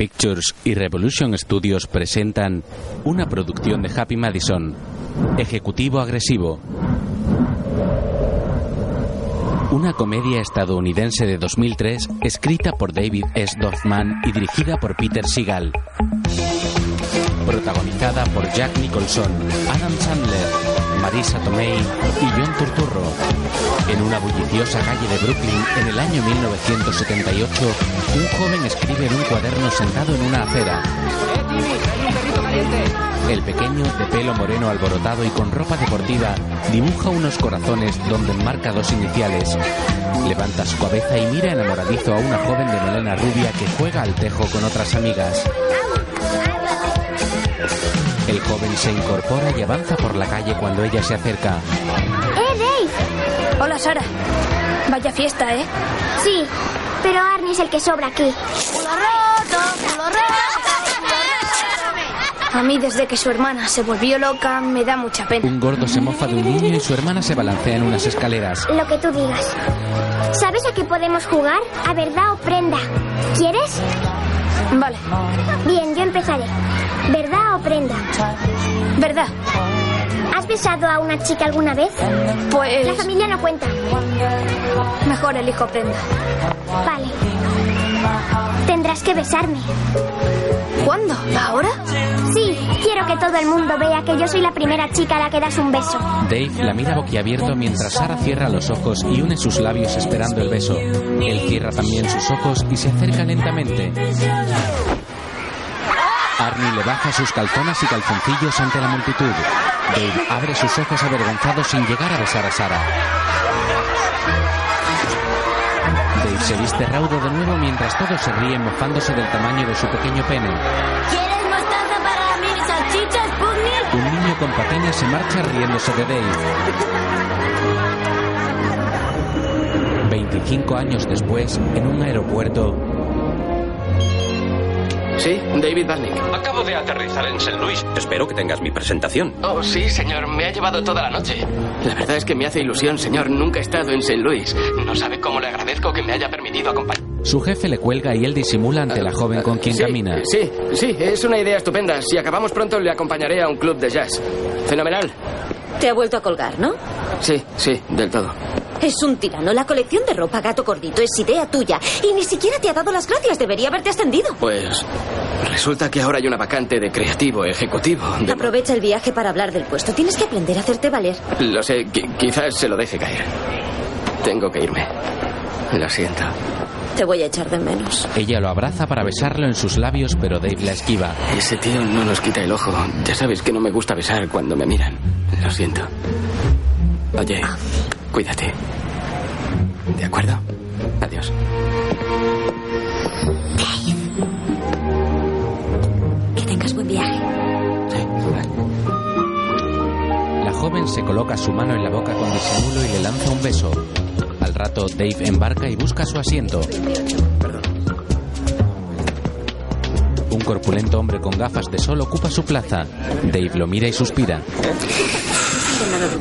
Pictures y Revolution Studios presentan una producción de Happy Madison. Ejecutivo agresivo. Una comedia estadounidense de 2003 escrita por David S. Dorfman y dirigida por Peter Seagal. Protagonizada por Jack Nicholson, Adam Sandler, Marisa Tomei y John Turturro. En una bulliciosa calle de Brooklyn, en el año 1978, un joven escribe en un cuaderno sentado en una acera. El pequeño, de pelo moreno alborotado y con ropa deportiva, dibuja unos corazones donde enmarca dos iniciales. Levanta su cabeza y mira enamoradizo a una joven de melena rubia que juega al tejo con otras amigas. El joven se incorpora y avanza por la calle cuando ella se acerca. ¡Eh, Dave! Hola, Sara. Vaya fiesta, ¿eh? Sí, pero Arnie es el que sobra aquí. A mí, desde que su hermana se volvió loca, me da mucha pena. Un gordo se mofa de un niño y su hermana se balancea en unas escaleras. Lo que tú digas. ¿Sabes a qué podemos jugar? A verdad o prenda. ¿Quieres? Vale. Bien, yo empezaré. ¿Verdad o prenda? ¿Verdad? ¿Has besado a una chica alguna vez? Pues... La familia no cuenta. Mejor elijo prenda. Vale. Tendrás que besarme. ¿Cuándo? ¿Ahora? Sí, quiero que todo el mundo vea que yo soy la primera chica a la que das un beso. Dave la mira boquiabierto mientras Sara cierra los ojos y une sus labios esperando el beso. Él cierra también sus ojos y se acerca lentamente. Arnie le baja sus calzonas y calzoncillos ante la multitud. Dave abre sus ojos avergonzado sin llegar a besar a Sara. Dave se viste raudo de nuevo mientras todos se ríen mofándose del tamaño de su pequeño pene. ¿Quieres mostaza para mis salchichas, Pugny? Un niño con patines se marcha riéndose de Dave. 25 años después, en un aeropuerto, Sí, David Barnick. Acabo de aterrizar en St. Louis. Espero que tengas mi presentación. Oh, sí, señor. Me ha llevado toda la noche. La verdad es que me hace ilusión, señor. Nunca he estado en St. Louis. No sabe cómo le agradezco que me haya permitido acompañar. su jefe le cuelga y él disimula ante la joven con quien Sí, camina. Sí, sí, es una idea estupenda. Si acabamos pronto, le acompañaré a un club de jazz. Fenomenal. Te ha vuelto a colgar, ¿no? Sí, sí, del todo. Es un tirano. La colección de ropa gato gordito es idea tuya. Y ni siquiera te ha dado las gracias. Debería haberte ascendido. Pues resulta que ahora hay una vacante de creativo ejecutivo. de- Aprovecha el viaje para hablar del puesto. Tienes que aprender a hacerte valer. Lo sé, qui- quizás se lo deje caer. Tengo que irme. Lo siento. Te voy a echar de menos. Ella lo abraza para besarlo en sus labios, pero Dave la esquiva. Ese tío no nos quita el ojo. Ya sabes que no me gusta besar cuando me miran. Lo siento. Oye, cuídate. ¿De acuerdo? Adiós. Que tengas buen viaje. La joven se coloca su mano en la boca con disimulo y le lanza un beso. Al rato, Dave embarca y busca su asiento. Un corpulento hombre con gafas de sol ocupa su plaza. Dave lo mira y suspira.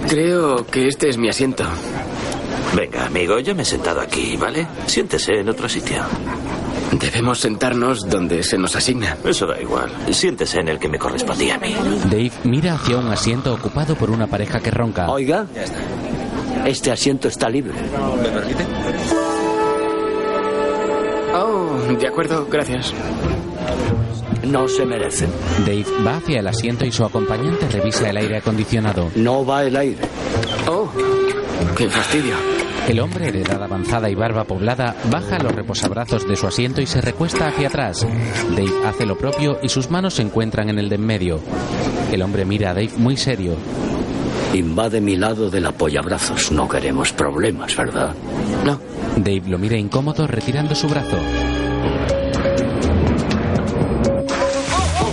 Creo que este es mi asiento. Venga, amigo, yo me he sentado aquí, ¿vale? Siéntese en otro sitio. Debemos sentarnos donde se nos asigna. Eso da igual. Siéntese en el que me correspondía a mí. Dave mira hacia un asiento ocupado por una pareja que ronca. Oiga, este asiento está libre. ¿Me permite? Oh, de acuerdo, gracias. No se merecen. Dave va hacia el asiento y su acompañante revisa el aire acondicionado. No va el aire. Oh, qué fastidio. El hombre de edad avanzada y barba poblada baja los reposabrazos de su asiento y se recuesta hacia atrás. Dave hace lo propio y sus manos se encuentran en el de en medio. El hombre mira a Dave muy serio. Invade mi lado del apoyabrazos. No queremos problemas, ¿verdad? No. Dave lo mira incómodo retirando su brazo.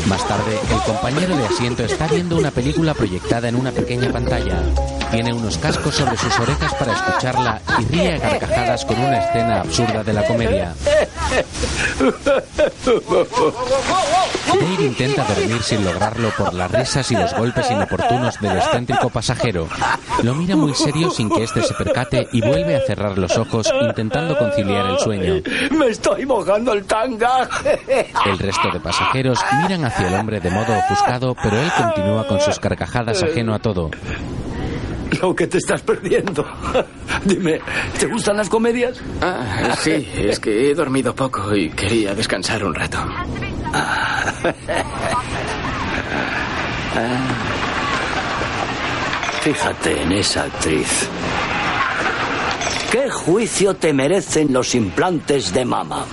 Más tarde, el compañero de asiento está viendo una película proyectada en una pequeña pantalla. Tiene unos cascos sobre sus orejas para escucharla y ríe a carcajadas con una escena absurda de la comedia. Dave intenta dormir sin lograrlo por las risas y los golpes inoportunos del excéntrico pasajero. Lo mira muy serio sin que éste se percate y vuelve a cerrar los ojos intentando conciliar el sueño. Me estoy mojando el tanga. El resto de pasajeros miran hacia el hombre de modo ofuscado, pero él continúa con sus carcajadas ajeno a todo. Lo que te estás perdiendo. Dime, ¿te gustan las comedias? Ah, sí, es que he dormido poco y quería descansar un rato. Fíjate en esa actriz. ¿Qué juicio te merecen los implantes de mama?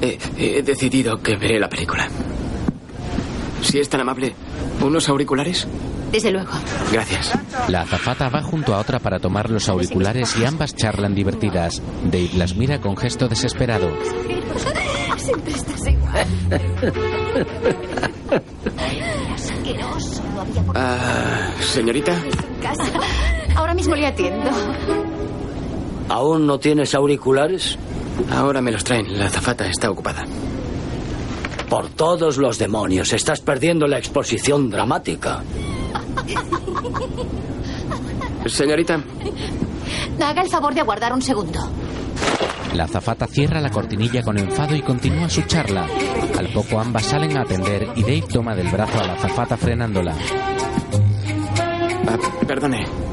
He, he decidido que veré la película. Si es tan amable, ¿unos auriculares? Desde luego. Gracias. La azafata va junto a otra para tomar los auriculares y ambas charlan divertidas. Dave las mira con gesto desesperado. Siempre estás igual. Ah, señorita, Ahora mismo le atiendo. ¿Aún no tienes auriculares? ahora me los traen. La azafata está ocupada. Por todos los demonios, estás perdiendo la exposición dramática. Señorita, Haga el favor de aguardar un segundo. La azafata cierra la cortinilla con enfado y continúa su charla. Al poco ambas salen a atender y Dave toma del brazo a la azafata frenándola. ah, perdone.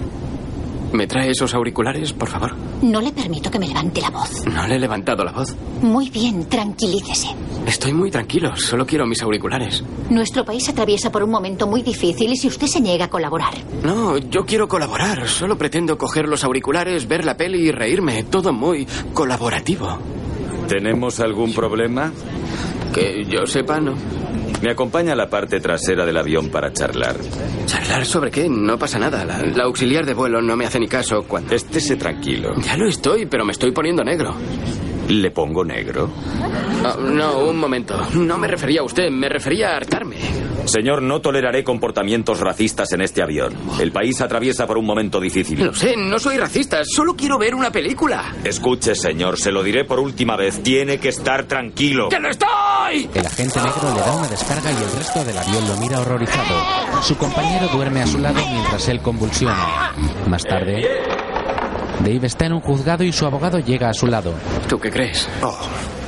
¿Me trae esos auriculares, por favor? No le permito que me levante la voz. No le he levantado la voz. Muy bien, tranquilícese. Estoy muy tranquilo, solo quiero mis auriculares. Nuestro país atraviesa por un momento muy difícil y si usted se niega a colaborar. No, yo quiero colaborar. Solo pretendo coger los auriculares, ver la peli y reírme. Todo muy colaborativo. ¿Tenemos algún problema? Que yo sepa, no. Me acompaña a la parte trasera del avión para charlar. ¿Charlar sobre qué? No pasa nada. La, la auxiliar de vuelo no me hace ni caso cuando... Estése tranquilo. Ya lo estoy, pero me estoy poniendo negro. ¿Le pongo negro? Ah, no, un momento. No me refería a usted, me refería a hartarme. Señor, no toleraré comportamientos racistas en este avión. El país atraviesa por un momento difícil. Lo sé, no soy racista, solo quiero ver una película. Escuche, señor, se lo diré por última vez. Tiene que estar tranquilo. ¡Que lo estoy! El agente negro le da una descarga y el resto del avión lo mira horrorizado. Su compañero duerme a su lado mientras él convulsiona. Más tarde, Dave está en un juzgado y su abogado llega a su lado. ¿Tú qué crees? Oh,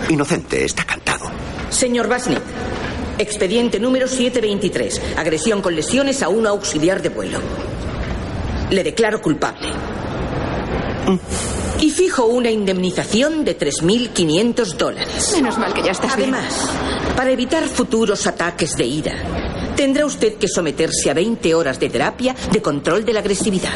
inocente, está cantado. Señor Basnik, expediente número 723. Agresión con lesiones a un auxiliar de vuelo. Le declaro culpable. Y fijo una indemnización de 3.500 dólares. Menos mal que ya estás bien. Además, para evitar futuros ataques de ira, tendrá usted que someterse a 20 horas de terapia de control de la agresividad.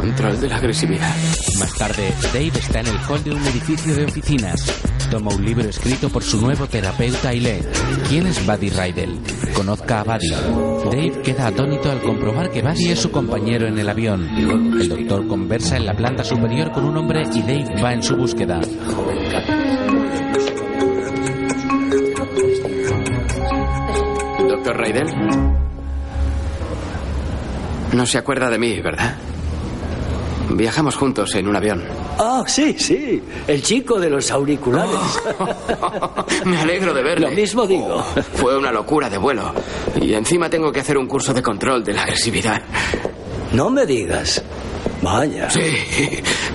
Control de la agresividad. Más tarde, Dave está en el hall de un edificio de oficinas. Toma un libro escrito por su nuevo terapeuta y lee. ¿Quién es Buddy Rydell? Conozca a Buddy. Dave queda atónito al comprobar que Buddy es su compañero en el avión. El doctor conversa en la planta superior con un hombre y Dave va en su búsqueda. Doctor Raidel. No se acuerda de mí, ¿verdad? Viajamos juntos en un avión. Ah, sí, sí. El chico de los auriculares. Me alegro de verle. Lo mismo digo. Fue una locura de vuelo. Y encima tengo que hacer un curso de control de la agresividad. No me digas. Vaya. Sí,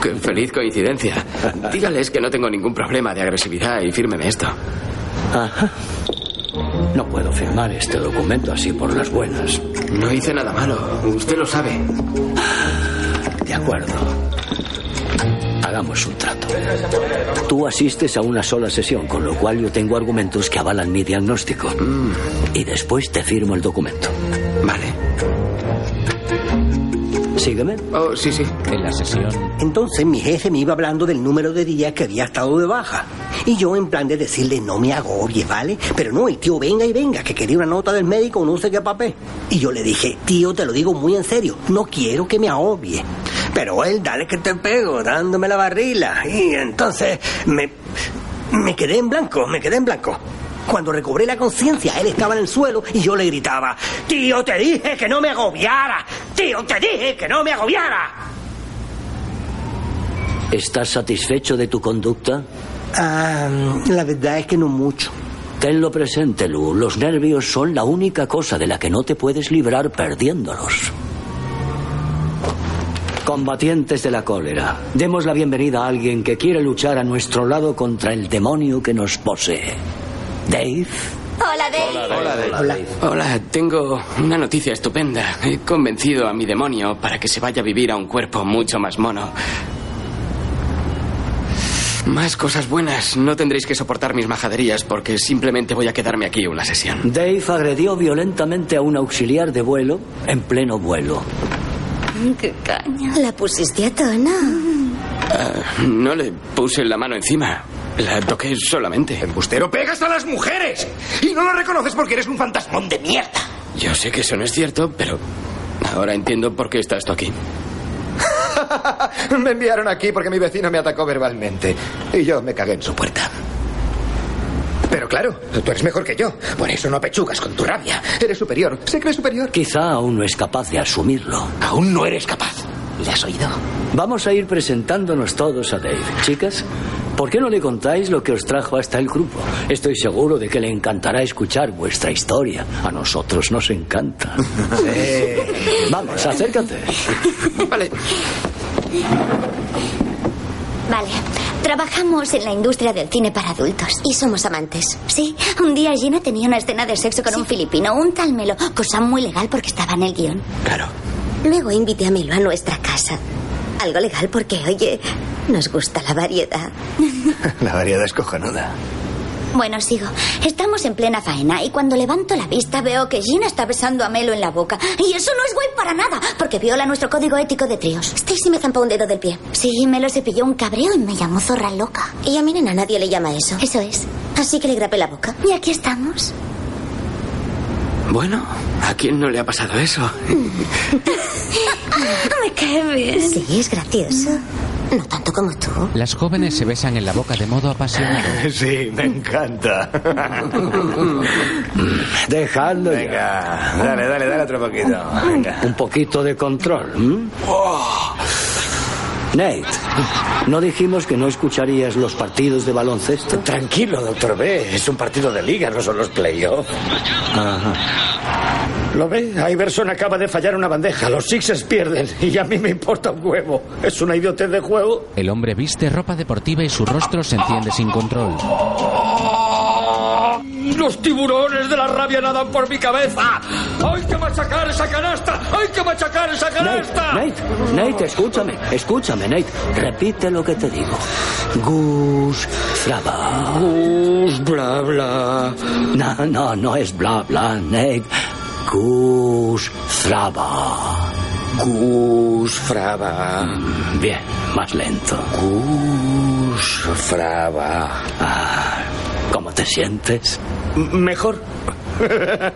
qué feliz coincidencia. Dígales que no tengo ningún problema de agresividad y fírmeme esto. Ajá. No puedo firmar este documento así por las buenas. No hice nada malo. Usted lo sabe. De acuerdo. Hagamos un trato. Tú asistes a una sola sesión, con lo cual yo tengo argumentos que avalan mi diagnóstico. Y después te firmo el documento. Vale. Sígueme. Oh, sí, sí. La sesión, Entonces mi jefe me iba hablando del número de días que había estado de baja. Y yo en plan de decirle, no me agobie, ¿vale? Pero no, el tío, venga y venga, que quería una nota del médico, no sé qué papel. Y yo le dije, tío, te lo digo muy en serio, no quiero que me agobie. Pero él, dale que te pego, dándome la barrila. Y entonces me, me quedé en blanco, me quedé en blanco. Cuando recobré la conciencia, él estaba en el suelo y yo le gritaba, tío, te dije que no me agobiara, tío, te dije que no me agobiara. ¿Estás satisfecho de tu conducta? Ah, la verdad es que no mucho. Tenlo presente, Lu. Los nervios son la única cosa de la que no te puedes librar perdiéndolos. Combatientes de la cólera, demos la bienvenida a alguien que quiere luchar a nuestro lado contra el demonio que nos posee. Dave. Hola, Dave. Hola, Dave. Hola, tengo una noticia estupenda. He convencido a mi demonio para que se vaya a vivir a un cuerpo mucho más mono. Más cosas buenas. No tendréis que soportar mis majaderías porque simplemente voy a quedarme aquí una sesión. Dave agredió violentamente a un auxiliar de vuelo en pleno vuelo. Qué caña. ¿La pusiste a tono? Ah, no le puse la mano encima. La toqué solamente. Embustero, pegas a las mujeres. Y no lo reconoces porque eres un fantasmón de mierda. Yo sé que eso no es cierto, pero ahora entiendo por qué estás tú aquí. me enviaron aquí porque mi vecino me atacó verbalmente. Y yo me cagué en su puerta. Pero claro, tú eres mejor que yo. Por eso no apechugas con tu rabia. Eres superior. Se cree superior. Quizá aún no es capaz de asumirlo. Aún no eres capaz. ¿Le has oído? Vamos a ir presentándonos todos a Dave. Chicas, ¿por qué no le contáis lo que os trajo hasta el grupo? Estoy seguro de que le encantará escuchar vuestra historia. A nosotros nos encanta. Vamos, acércate. Vale. Vale. Trabajamos en la industria del cine para adultos. Y somos amantes. Sí, un día Gina tenía una escena de sexo con un filipino, un tal Melo, cosa muy legal porque estaba en el guion. Claro. Luego invité a Melo a nuestra casa. Algo legal porque, oye, nos gusta la variedad. La variedad es cojonuda. Bueno, sigo. Estamos en plena faena y cuando levanto la vista veo que Gina está besando a Melo en la boca. Y eso no es guay para nada, porque viola nuestro código ético de tríos. Stacy me zampó un dedo del pie. Sí, Melo se pilló un cabreo y me llamó zorra loca. Y a mi nena nadie le llama eso. Eso es. Así que le grapé la boca. Y aquí estamos. Bueno, ¿a quién no le ha pasado eso? me cae bien. Sí, es gracioso. No tanto como tú. Las jóvenes se besan en la boca de modo apasionado. Sí, me encanta. Dejadlo ya. Venga, dale, dale, dale otro poquito. Venga. Un poquito de control. ¿m? Nate, ¿no dijimos que no escucharías los partidos de baloncesto? Tranquilo, doctor B. Es un partido de liga, no son los playoffs. ¿Lo ve? Iverson acaba de fallar una bandeja. Los Sixers pierden y a mí me importa un huevo. Es una idiotez de juego. El hombre viste ropa deportiva y su rostro se enciende sin control. Los tiburones de la rabia nadan por mi cabeza. ¡Hay que machacar esa canasta! ¡Hay que machacar esa canasta! Nate, Nate, escúchame, escúchame, Nate. Repite lo que te digo. Gus Fraba. Gus, bla, bla. No, no, no es bla, bla, Nate. Gus Fraba. Gus, fraba. Bien, más lento. Gus, fraba. Ah, ¿Cómo te sientes? M- Mejor.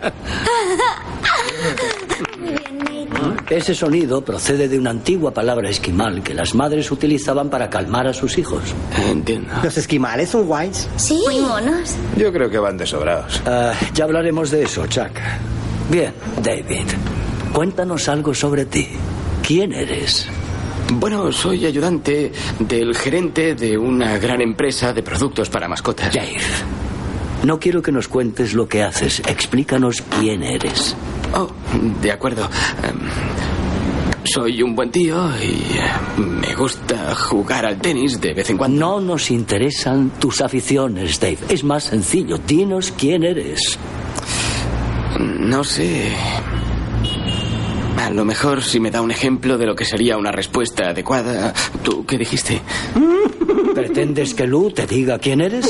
Ese sonido procede de una antigua palabra esquimal que las madres utilizaban para calmar a sus hijos. Entiendo. Los esquimales son guays. Sí. Muy monos. Yo creo que van de sobrados. Ah, ya hablaremos de eso, Chuck. Bien, David. Cuéntanos algo sobre ti. ¿Quién eres? Bueno, soy ayudante del gerente de una gran empresa de productos para mascotas. Dave. No quiero que nos cuentes lo que haces. Explícanos quién eres. Oh, de acuerdo. Em, soy un buen tío y eh, me gusta jugar al tenis de vez en cuando. No nos interesan tus aficiones, Dave. Es más sencillo. Dinos quién eres. No sé. A lo mejor si me da un ejemplo de lo que sería una respuesta adecuada. ¿Tú qué dijiste? ¿Pretendes que Lu te diga quién eres?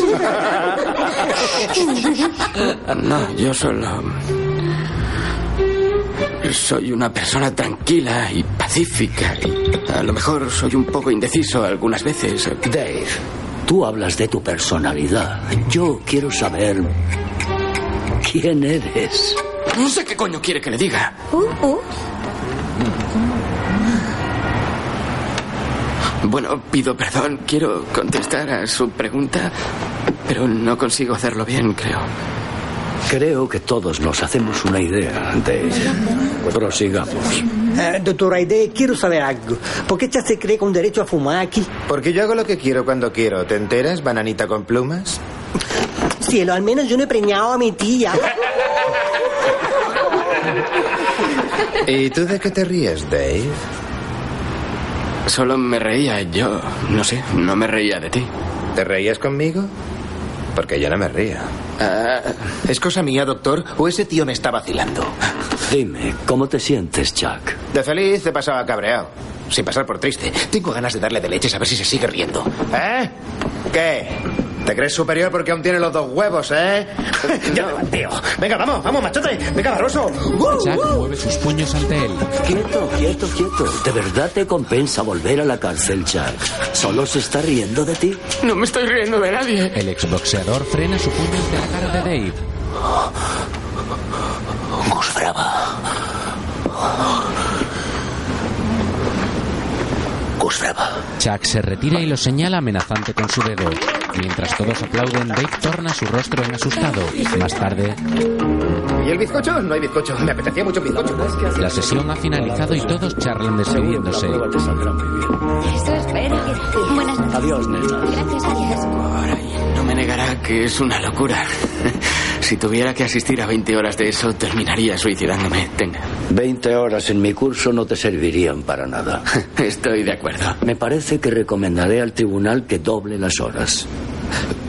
No, yo solo... Soy una persona tranquila y pacífica. Y a lo mejor soy un poco indeciso algunas veces. Dave, tú hablas de tu personalidad. Yo quiero saber quién eres. No sé qué coño quiere que le diga. Uh, uh. Bueno, pido perdón. Quiero contestar a su pregunta, pero no consigo hacerlo bien, creo. Creo que todos nos hacemos una idea de ella. Prosigamos. Eh, doctor Aide, quiero saber algo. ¿Por qué Chuck se cree con derecho a fumar aquí? Porque yo hago lo que quiero cuando quiero. ¿Te enteras, bananita con plumas? Cielo, al menos yo no he preñado a mi tía. ¿Y tú de qué te ríes, Dave? Solo me reía yo. No sé, no me reía de ti. ¿Te reías conmigo? Porque yo no me río. Ah, ¿Es cosa mía, doctor? ¿O ese tío me está vacilando? Dime, ¿cómo te sientes, Chuck? De feliz te pasaba cabreado. Sin pasar por triste. Tengo ganas de darle de leches a ver si se sigue riendo. ¿Eh? ¿Qué? ¿Te crees superior porque aún tiene los dos huevos, eh? ya me banteo. Venga, vamos, vamos, machote. Venga, barroso. Chuck mueve sus puños ante él. Quieto, quieto, quieto. ¿De verdad te compensa volver a la cárcel, Chuck? ¿Solo se está riendo de ti? no me estoy riendo de nadie. El exboxeador frena su puño ante la cara de Dave. Gus Brava. Chuck se retira y lo señala amenazante con su dedo. Mientras todos aplauden, Dave torna su rostro en asustado. Más tarde, ¿Y el bizcocho? No hay bizcocho. Me apetecía mucho bizcocho. la sesión ha finalizado y todos charlan despidiéndose. Eso espero. Buenas noches. Adiós, nena. Gracias, adiós. No me negará que es una locura. Si tuviera que asistir a 20 horas de eso, terminaría suicidándome. Tenga. 20 horas en mi curso no te servirían para nada. Estoy de acuerdo. Me parece que recomendaré al tribunal que doble las horas.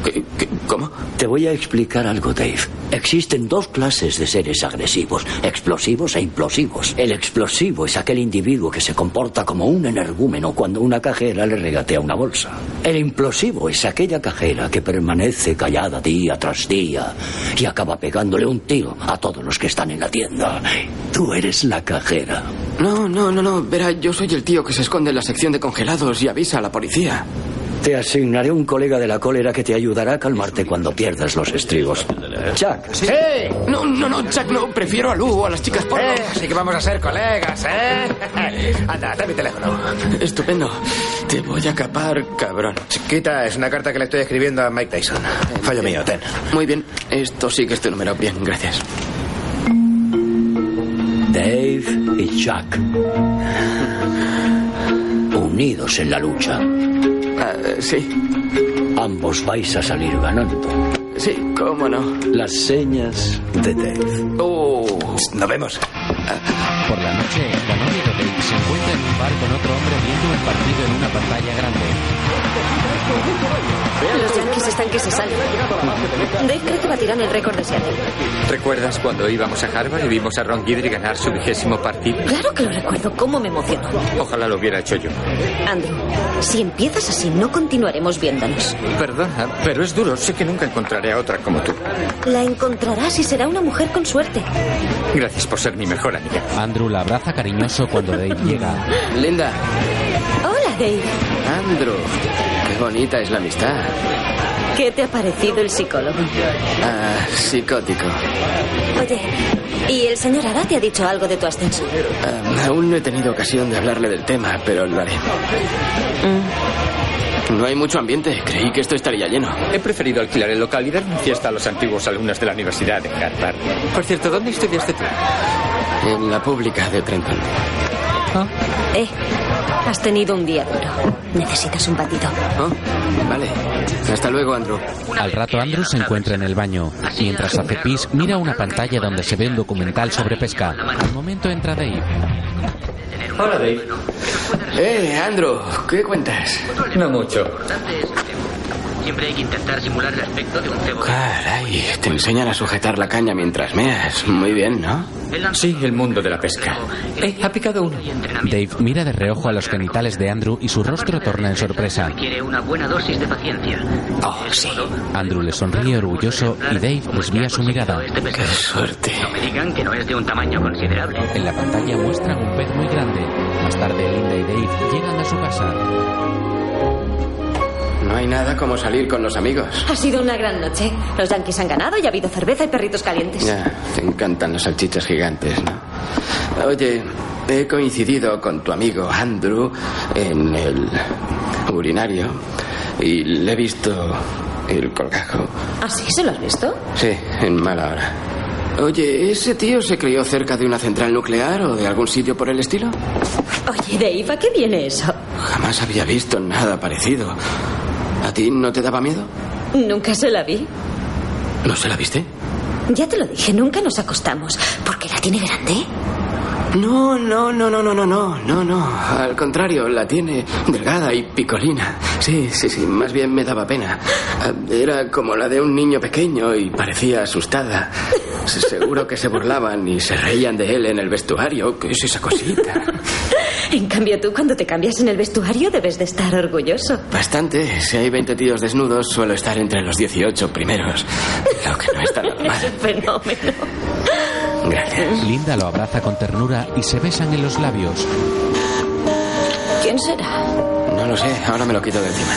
¿Qué- qué- ¿Cómo? Te voy a explicar algo, Dave. Existen dos clases de seres agresivos, explosivos e implosivos. El explosivo es aquel individuo que se comporta como un energúmeno cuando una cajera le regatea una bolsa. El implosivo es aquella cajera que permanece callada día tras día y acaba pegándole un tiro a todos los que están en la tienda. Tú eres la cajera. No, no, no, no. Verá, yo soy el tío que se esconde en la sección de congelados y avisa a la policía. Te asignaré un colega de la cólera que te ayudará a calmarte cuando pierdas los estribos. Chuck, ¡Sí! No, no, no, Chuck, no. Prefiero a Lu o a las chicas porno. Eh, así que vamos a ser colegas, ¿eh? Anda, dame mi teléfono. Estupendo. Te voy a capar, cabrón. Chiquita, es una carta que le estoy escribiendo a Mike Tyson. Fallo mío, ten. Muy bien. Esto sí que es tu número. Bien, gracias. Dave y Chuck. Unidos en la lucha. Ah, sí, Ambos vais a salir ganando. sí, cómo no. Las señas de Dave. Oh, Nos vemos. Por la noche, novia de Dave se encuentra en un bar con otro hombre viendo el partido en una pantalla grande. Los Yankees están que se salen. Dave cree que batirán el récord de Seattle. ¿Recuerdas cuando íbamos a Harvard y vimos a Ron Guidry ganar su vigésimo partido? Claro que lo recuerdo. ¿Cómo me emocionó? Ojalá lo hubiera hecho yo. Andrew, si empiezas así, no continuaremos viéndonos. Perdona, pero es duro. Sé que nunca encontraré a otra como tú. La encontrarás y será una mujer con suerte. Gracias por ser mi mejor amiga. Andrew la abraza cariñoso cuando Dave llega. Linda. Hola, Dave. Andrew. Qué bonita es la amistad. ¿Qué te ha parecido el psicólogo? Ah, psicótico. Oye, ¿y el señor Ara te ha dicho algo de tu ascenso? Ah, aún no he tenido ocasión de hablarle del tema, pero lo haré. No hay mucho ambiente. Creí que esto estaría lleno. He preferido alquilar el local y dar una fiesta a los antiguos alumnos de la Universidad de Harvard. Por cierto, ¿dónde estudiaste tú? En la pública de Trenton. Eh, has tenido un día duro. Necesitas un batido. Oh, vale. Hasta luego, Andrew. Al rato Andrew se encuentra en el baño. Mientras hace pis, mira una pantalla donde se ve un documental sobre pesca. Al momento entra Dave. Hola, Dave. Eh, Andrew, ¿qué cuentas? No mucho. Siempre hay que intentar simular el aspecto de un cebo. Caray, te enseñan a sujetar la caña mientras meas. Muy bien, ¿no? Sí, el mundo de la pesca. Eh, ha picado uno. Dave mira de reojo a los genitales de Andrew y su rostro torna en sorpresa. Quiere una buena dosis de paciencia. Oh, sí. Andrew le sonríe orgulloso y Dave desvía su mirada. Qué suerte. No me digan que no es de un tamaño considerable. En la pantalla muestran un pez muy grande. Más tarde Linda y Dave llegan a su casa. No hay nada como salir con los amigos. Ha sido una gran noche. Los Yankees han ganado y ha habido cerveza y perritos calientes. Ya, te encantan las salchichas gigantes, ¿no? Oye, he coincidido con tu amigo Andrew en el urinario y le he visto el colgajo. ¿Ah, sí? ¿Se lo has visto? Sí, en mala hora. Oye, ¿ese tío se crió cerca de una central nuclear o de algún sitio por el estilo? Oye, Dave, ¿a qué viene eso? Jamás había visto nada parecido. ¿A ti no te daba miedo? Nunca se la vi. ¿No se la viste? Ya te lo dije, nunca nos acostamos. ¿Porque la tiene grande? No, no, no, no, no, no, no, no, no. Al contrario, la tiene delgada y picolina. Sí, sí, sí, más bien me daba pena. Era como la de un niño pequeño y parecía asustada. Seguro que se burlaban y se reían de él en el vestuario. ¿Qué es esa cosita? En cambio, tú cuando te cambias en el vestuario debes de estar orgulloso. Bastante. Si hay 20 tíos desnudos, suelo estar entre los 18 primeros. Lo que no está normal. Es un fenómeno. Gracias. Linda lo abraza con ternura y se besan en los labios. ¿Quién será? No lo sé, ahora me lo quito de encima.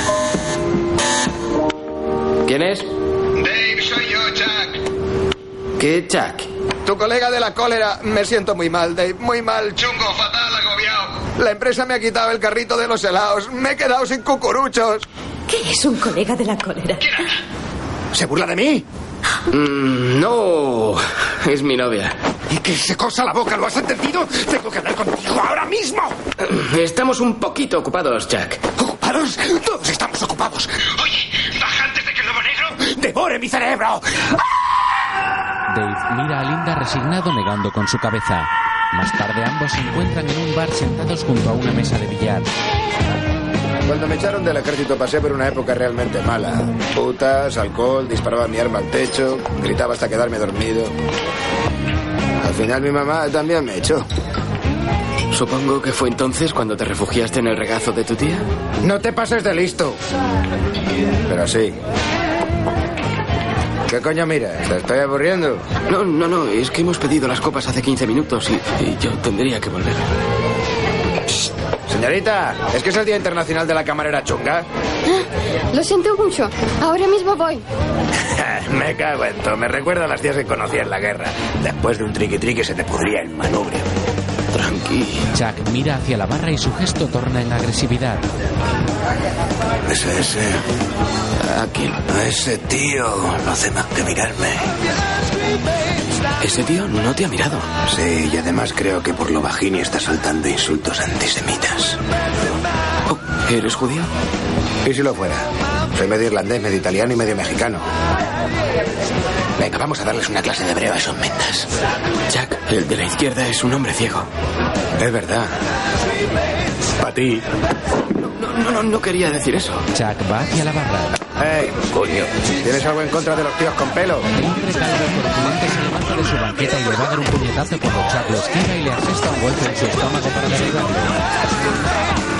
¿Quién es? Dave, soy yo, Chuck. ¿Qué Chuck? Tu colega de la cólera. Me siento muy mal, Dave. Muy mal. Chungo, fatal, agobiado. La empresa me ha quitado el carrito de los helados. Me he quedado sin cucuruchos. ¿Qué es un colega de la cólera? ¿Se burla de mí? Mm, no, es mi novia. ¿Y que se cosa la boca? ¿Lo has entendido? Tengo que hablar contigo ahora mismo. Estamos un poquito ocupados, Jack. ¿Ocupados? Todos estamos ocupados. Oye, baja antes de que el lobo negro devore mi cerebro. Dave mira a Linda resignado negando con su cabeza. Más tarde ambos se encuentran en un bar sentados junto a una mesa de billar. Cuando me echaron del ejército pasé por una época realmente mala. Putas, alcohol, disparaba mi arma al techo, gritaba hasta quedarme dormido. Al final mi mamá también me echó. Supongo que fue entonces cuando te refugiaste en el regazo de tu tía. No te pases de listo. Pero sí. ¿Qué coño miras? ¿Te estoy aburriendo? No, no, no, es que hemos pedido las copas hace 15 minutos y, y yo tendría que volver. Señorita, ¿es que es el Día Internacional de la Camarera Chunga? Lo siento mucho. Ahora mismo voy. me cago en todo. Me recuerda a las tías que conocí en la guerra. Después de un triqui-triqui se te pudría el manubrio. Chuck mira hacia la barra y su gesto torna en agresividad. Ese, ese. ¿A quién? A ese tío no hace más que mirarme. Ese tío no te ha mirado. Sí, y además creo que por lo bajín está soltando insultos antisemitas. Oh, ¿Eres judío? ¿Y si lo fuera? Soy medio irlandés, medio italiano y medio mexicano. Venga, vamos a darles una clase de hebreo a esos mentas. Jack, el de la izquierda es un hombre ciego. Es verdad. Para ti. No, no, no quería decir eso. Chuck va hacia la barra. ¡Ey, coño! ¿Tienes algo en contra de los tíos con pelo? El hombre calvo corpulento se levanta de su banqueta y le va a dar un puñetazo cuando Chuck lo esquiva y le asesta un golpe en su estómago para derribarlo.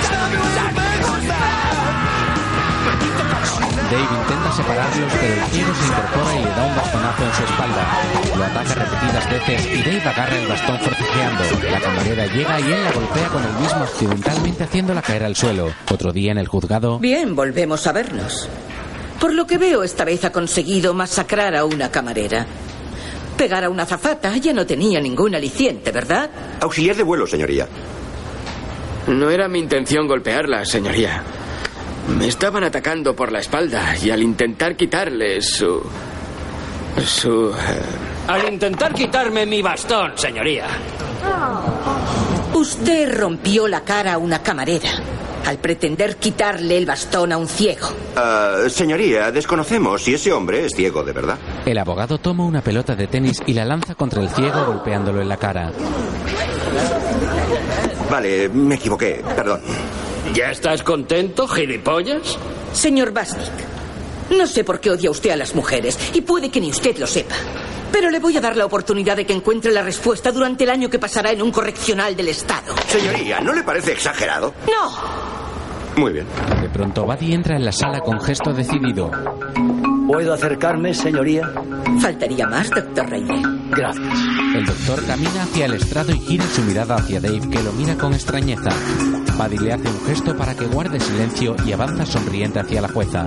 Dave intenta separarlos, pero el ciego se incorpora y le da un bastonazo en su espalda. Lo ataca repetidas veces y Dave agarra el bastón forcejeando. La camarera llega y él la golpea con el mismo accidentalmente haciéndola caer al suelo. Otro día en el juzgado, Bien, volvemos a vernos. Por lo que veo, esta vez ha conseguido masacrar a una camarera. Pegar a una zafata ya no tenía ningún aliciente, ¿verdad? Auxiliar de vuelo, señoría. No era mi intención golpearla, señoría. Me estaban atacando por la espalda y al intentar quitarle su... su... eh, Al intentar quitarme mi bastón, señoría. Usted rompió la cara a una camarera al pretender quitarle el bastón a un ciego. Ah, señoría, desconocemos si ese hombre es ciego de verdad. el abogado toma una pelota de tenis y la lanza contra el ciego golpeándolo en la cara. Vale, me equivoqué, perdón. ¿Ya estás contento, gilipollas? Señor Basnik, no sé por qué odia usted a las mujeres y puede que ni usted lo sepa. Pero le voy a dar la oportunidad de que encuentre la respuesta durante el año que pasará en un correccional del Estado. Señoría, ¿no le parece exagerado? ¡No! Muy bien. De pronto Buddy entra en la sala con gesto decidido. ¿Puedo acercarme, señoría? Faltaría más, doctor Reine. Gracias. El doctor camina hacia el estrado y gira su mirada hacia Dave, que lo mira con extrañeza. Buddy le hace un gesto para que guarde silencio y avanza sonriente hacia la jueza.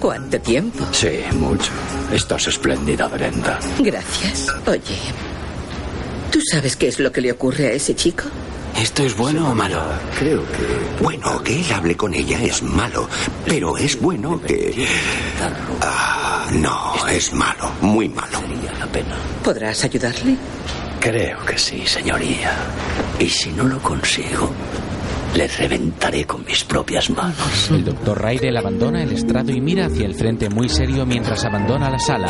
¿Cuánto tiempo? Sí, mucho. Estás espléndida, Brenda. Gracias. Oye, ¿tú sabes qué es lo que le ocurre a ese chico? ¿Esto es bueno o malo? Creo que... Bueno, que él hable con ella es malo, pero es bueno que... Ah, No, es malo, muy malo. Sería la pena. ¿Podrás ayudarle? Creo que sí, señoría. Y si no lo consigo, le reventaré con mis propias manos. El doctor Raidel abandona el estrado y mira hacia el frente muy serio mientras abandona la sala.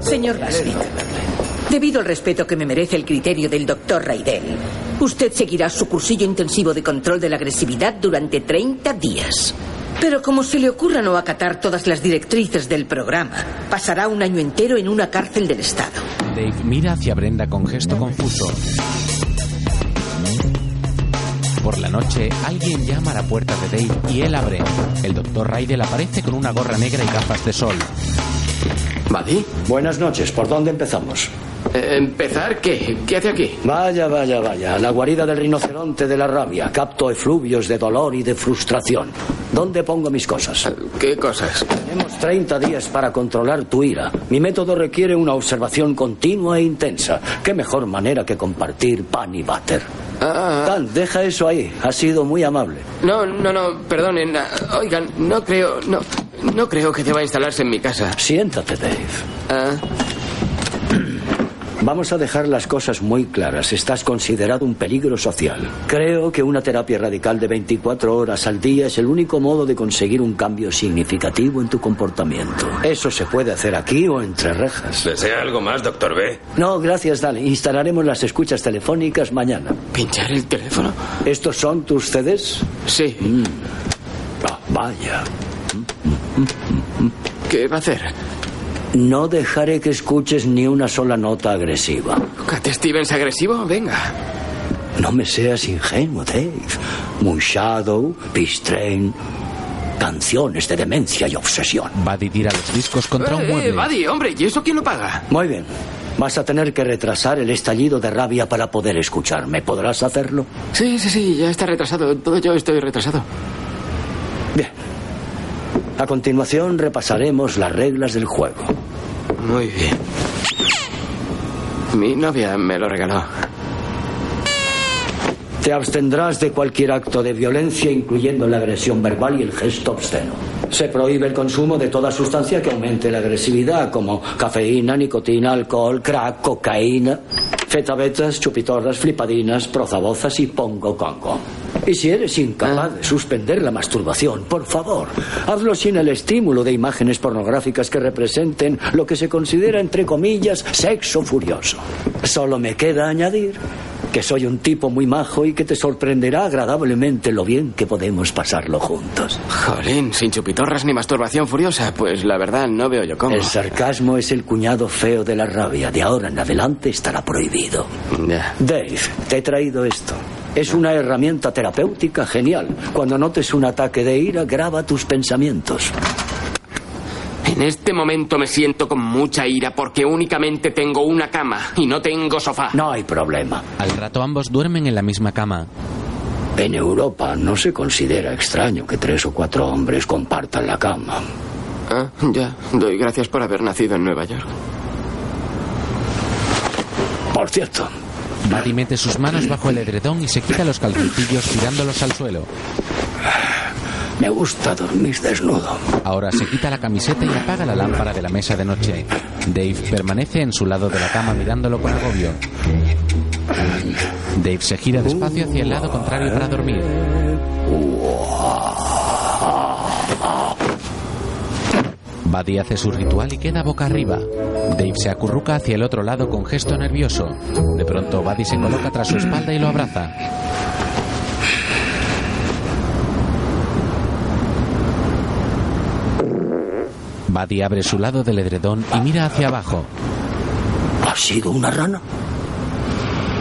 Señor Basnick, debido al respeto que me merece el criterio del doctor Raidel, usted seguirá su cursillo intensivo de control de la agresividad durante 30 días. Pero como se le ocurra no acatar todas las directrices del programa, pasará un año entero en una cárcel del Estado. Dave mira hacia Brenda con gesto confuso. Por la noche, alguien llama a la puerta de Dave y él abre. El doctor Raidel aparece con una gorra negra y gafas de sol. ¿Buddy? Buenas noches, ¿por dónde empezamos? Eh, ¿Empezar qué? ¿Qué hace aquí? Vaya, vaya, vaya. La guarida del rinoceronte de la rabia. Capto efluvios de dolor y de frustración. ¿Dónde pongo mis cosas? ¿Qué cosas? Tenemos 30 días para controlar tu ira. Mi método requiere una observación continua e intensa. ¿Qué mejor manera que compartir pan y butter? Ah, Dan, deja eso ahí. Ha sido muy amable. no, no, no, perdonen. Oigan, no creo, no, no creo que deba instalarse en mi casa. Siéntate, Dave. Ah, Vamos a dejar las cosas muy claras. Estás considerado un peligro social. Creo que una terapia radical de 24 horas al día es el único modo de conseguir un cambio significativo en tu comportamiento. Eso se puede hacer aquí o entre rejas. ¿Desea algo más, doctor B? No, gracias, Dan. Instalaremos las escuchas telefónicas mañana. ¿Pinchar el teléfono? ¿Estos son tus CDs? Sí. Ah, vaya. ¿Qué va a hacer? No dejaré que escuches ni una sola nota agresiva. ¿Cat Stevens agresivo? Venga. No me seas ingenuo, Dave. Moon Shadow, Peace Train, canciones de demencia y obsesión. Buddy tira los discos contra un Eh, mueble. Buddy, hombre, ¿y eso quién lo paga? Muy bien. Vas a tener que retrasar el estallido de rabia para poder escucharme. ¿Podrás hacerlo? Sí, sí, sí, ya está retrasado. Todo yo estoy retrasado. Bien. A continuación repasaremos las reglas del juego. Muy bien. Mi novia me lo regaló. Te abstendrás de cualquier acto de violencia, incluyendo la agresión verbal y el gesto obsceno. Se prohíbe el consumo de toda sustancia que aumente la agresividad, como cafeína, nicotina, alcohol, crack, cocaína, fetabetas, chupitorras, flipadinas, prozabozas y pongo congo. Y si eres incapaz de suspender la masturbación, por favor, hazlo sin el estímulo de imágenes pornográficas que representen lo que se considera, entre comillas, sexo furioso. Solo me queda añadir que soy un tipo muy majo y que te sorprenderá agradablemente lo bien que podemos pasarlo juntos. Jolín, sin chupitorras ni masturbación furiosa, pues la verdad no veo yo cómo. El sarcasmo es el cuñado feo de la rabia. De ahora en adelante estará prohibido. Dave, te he traído esto. Es una herramienta terapéutica genial. Cuando notes un ataque de ira, graba tus pensamientos. En este momento me siento con mucha ira porque únicamente tengo una cama y no tengo sofá. No hay problema. Al rato ambos duermen en la misma cama. En Europa no se considera extraño que tres o cuatro hombres compartan la cama. Ah, ya. Doy gracias por haber nacido en Nueva York. Por cierto, Buddy mete sus manos bajo el edredón y se quita los calzoncillos tirándolos al suelo. me gusta dormir desnudo. Ahora se quita la camiseta y apaga la lámpara de la mesa de noche. Dave permanece en su lado de la cama mirándolo con agobio. Dave se gira despacio hacia el lado contrario para dormir. Buddy hace su ritual y queda boca arriba. Dave se acurruca hacia el otro lado con gesto nervioso. De pronto, Buddy se coloca tras su espalda y lo abraza. Buddy abre su lado del edredón y mira hacia abajo. ¿Ha sido una rana?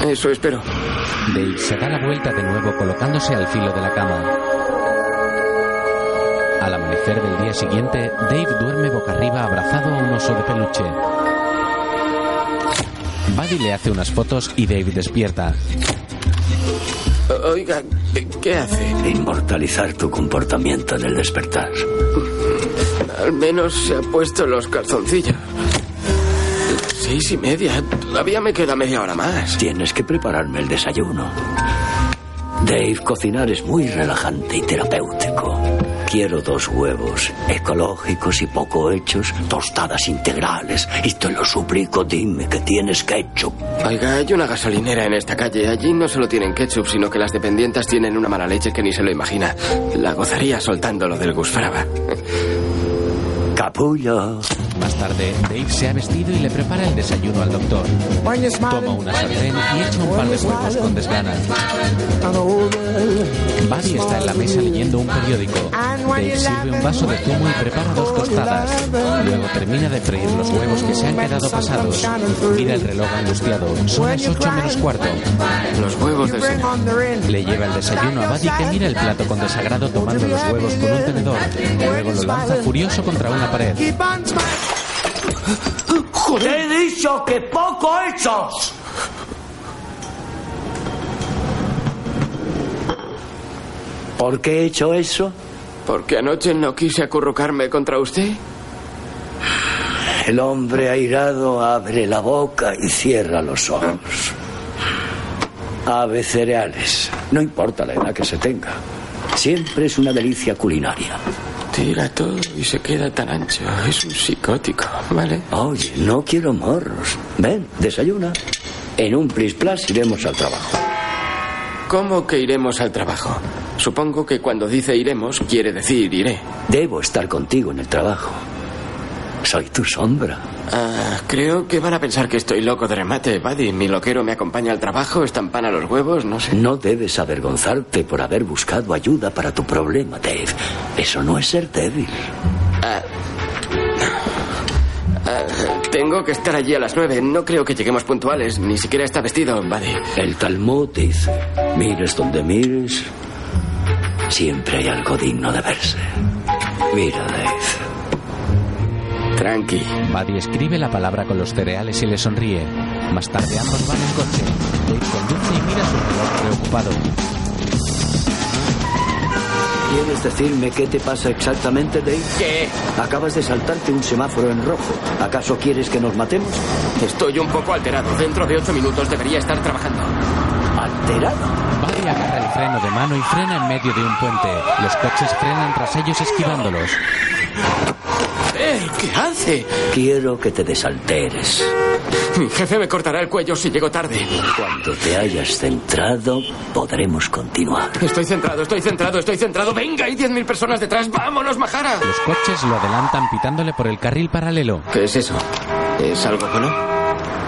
Eso espero. Dave se da la vuelta de nuevo colocándose al filo de la cama. Al amanecer del día siguiente, Dave duerme boca arriba abrazado a un oso de peluche. Buddy le hace unas fotos y Dave despierta. Oiga, ¿qué hace? Inmortalizar tu comportamiento en el despertar. Al menos se ha puesto los calzoncillos. Seis y media. Todavía me queda media hora más. Tienes que prepararme el desayuno. Dave, cocinar es muy relajante y terapéutico. Quiero dos huevos, ecológicos y poco hechos, tostadas integrales. Y te lo suplico, dime que tienes ketchup. Oiga, hay una gasolinera en esta calle. Allí no solo tienen ketchup, sino que las dependientes tienen una mala leche que ni se lo imagina. La gozaría soltando lo del gusfraba. Capullo. Más tarde, Dave se ha vestido y le prepara el desayuno al doctor. Toma una sartén y echa un par de huevos con desgana. Buddy está en la mesa leyendo un periódico. Dave sirve un vaso de zumo y prepara dos tostadas. Luego termina de freír los huevos que se han quedado pasados. Mira el reloj angustiado. Son las ocho menos cuarto. Los huevos del señor. Le lleva el desayuno a Buddy que mira el plato con desagrado tomando los huevos con un tenedor. Luego lo lanza furioso contra una pared. ¡Te he dicho que poco hechos! ¿Por qué he hecho eso? Porque anoche no quise acurrucarme contra usted. El hombre airado abre la boca y cierra los ojos. Ave cereales. No importa la edad que se tenga. Siempre es una delicia culinaria. Tira todo y se queda tan ancho. Es un psicótico, ¿vale? Oye, no quiero morros. Ven, desayuna. En un plis plas iremos al trabajo. ¿Cómo que iremos al trabajo? Supongo que cuando dice iremos, quiere decir iré. Debo estar contigo en el trabajo. Soy tu sombra. Ah, creo que van a pensar que estoy loco de remate, Buddy. Mi loquero me acompaña al trabajo, estampana los huevos, no sé. No debes avergonzarte por haber buscado ayuda para tu problema, Dave. Eso no es ser débil. Ah, ah, tengo que estar allí a las nueve. No creo que lleguemos puntuales. Ni siquiera está vestido, Buddy. El Talmud dice, mires donde mires, siempre hay algo digno de verse. Mira, Dave. Tranqui. Buddy escribe la palabra con los cereales y le sonríe. Más tarde ambos van en coche. Dave conduce y mira su reloj preocupado. ¿Quieres decirme qué te pasa exactamente, Dave? ¿Qué? Acabas de saltarte un semáforo en rojo. ¿Acaso quieres que nos matemos? Estoy un poco alterado. Dentro de ocho minutos debería estar trabajando. ¿Alterado? Buddy agarra el freno de mano y frena en medio de un puente. Los coches frenan tras ellos esquivándolos. ¿Qué hace? Quiero que te desalteres. Mi jefe me cortará el cuello si llego tarde. Cuando te hayas centrado, podremos continuar. Estoy centrado, estoy centrado, estoy centrado. Venga, hay diez mil personas detrás. ¡Vámonos, Majara! Los coches lo adelantan pitándole por el carril paralelo. ¿Qué es eso? ¿Es algo bueno?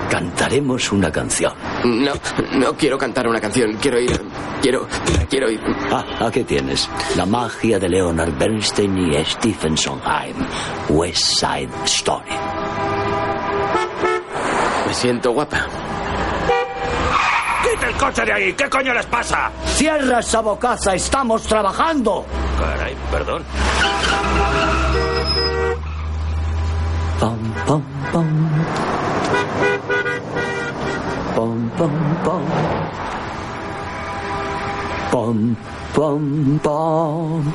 Cantaremos una canción. No, no quiero cantar una canción. Quiero ir. Quiero. Quiero ir. Ah, aquí tienes. La magia de Leonard Bernstein y Stephen Sondheim. West Side Story. Me siento guapa. ¡Quita el coche de ahí! ¿Qué coño les pasa? ¡Cierra esa bocaza! ¡Estamos trabajando! Caray, perdón. Pom, pom, pom. Pom, bum bum. Bum bum bum.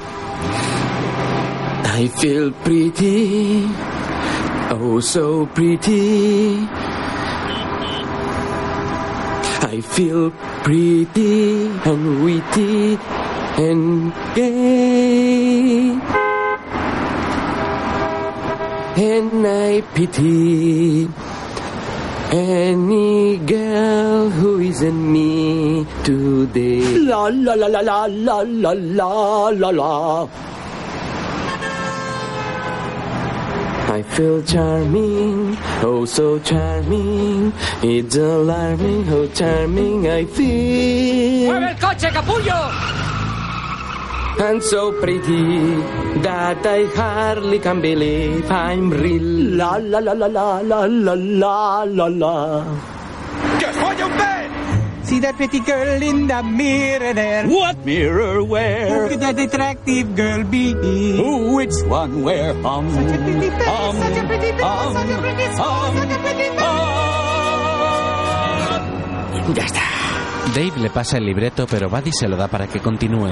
I feel pretty. Oh, so pretty. I feel pretty and witty and gay. And I pity any girl who isn't me today. La la la la la la la la la la. I feel charming, oh so charming. It's alarming how charming I feel. ¡Mueve el coche, capullo! And so pretty that I hardly can believe I'm real. La la la la la la la la la la. See that pretty girl in the mirror there. What mirror where? Who could that attractive girl be? Who, which one, where? Um, Such a pretty face, um, such a pretty face, um, such a pretty face, um, such a pretty face. Ya está. Dave le pasa el libreto, pero Buddy se lo da para que continúe.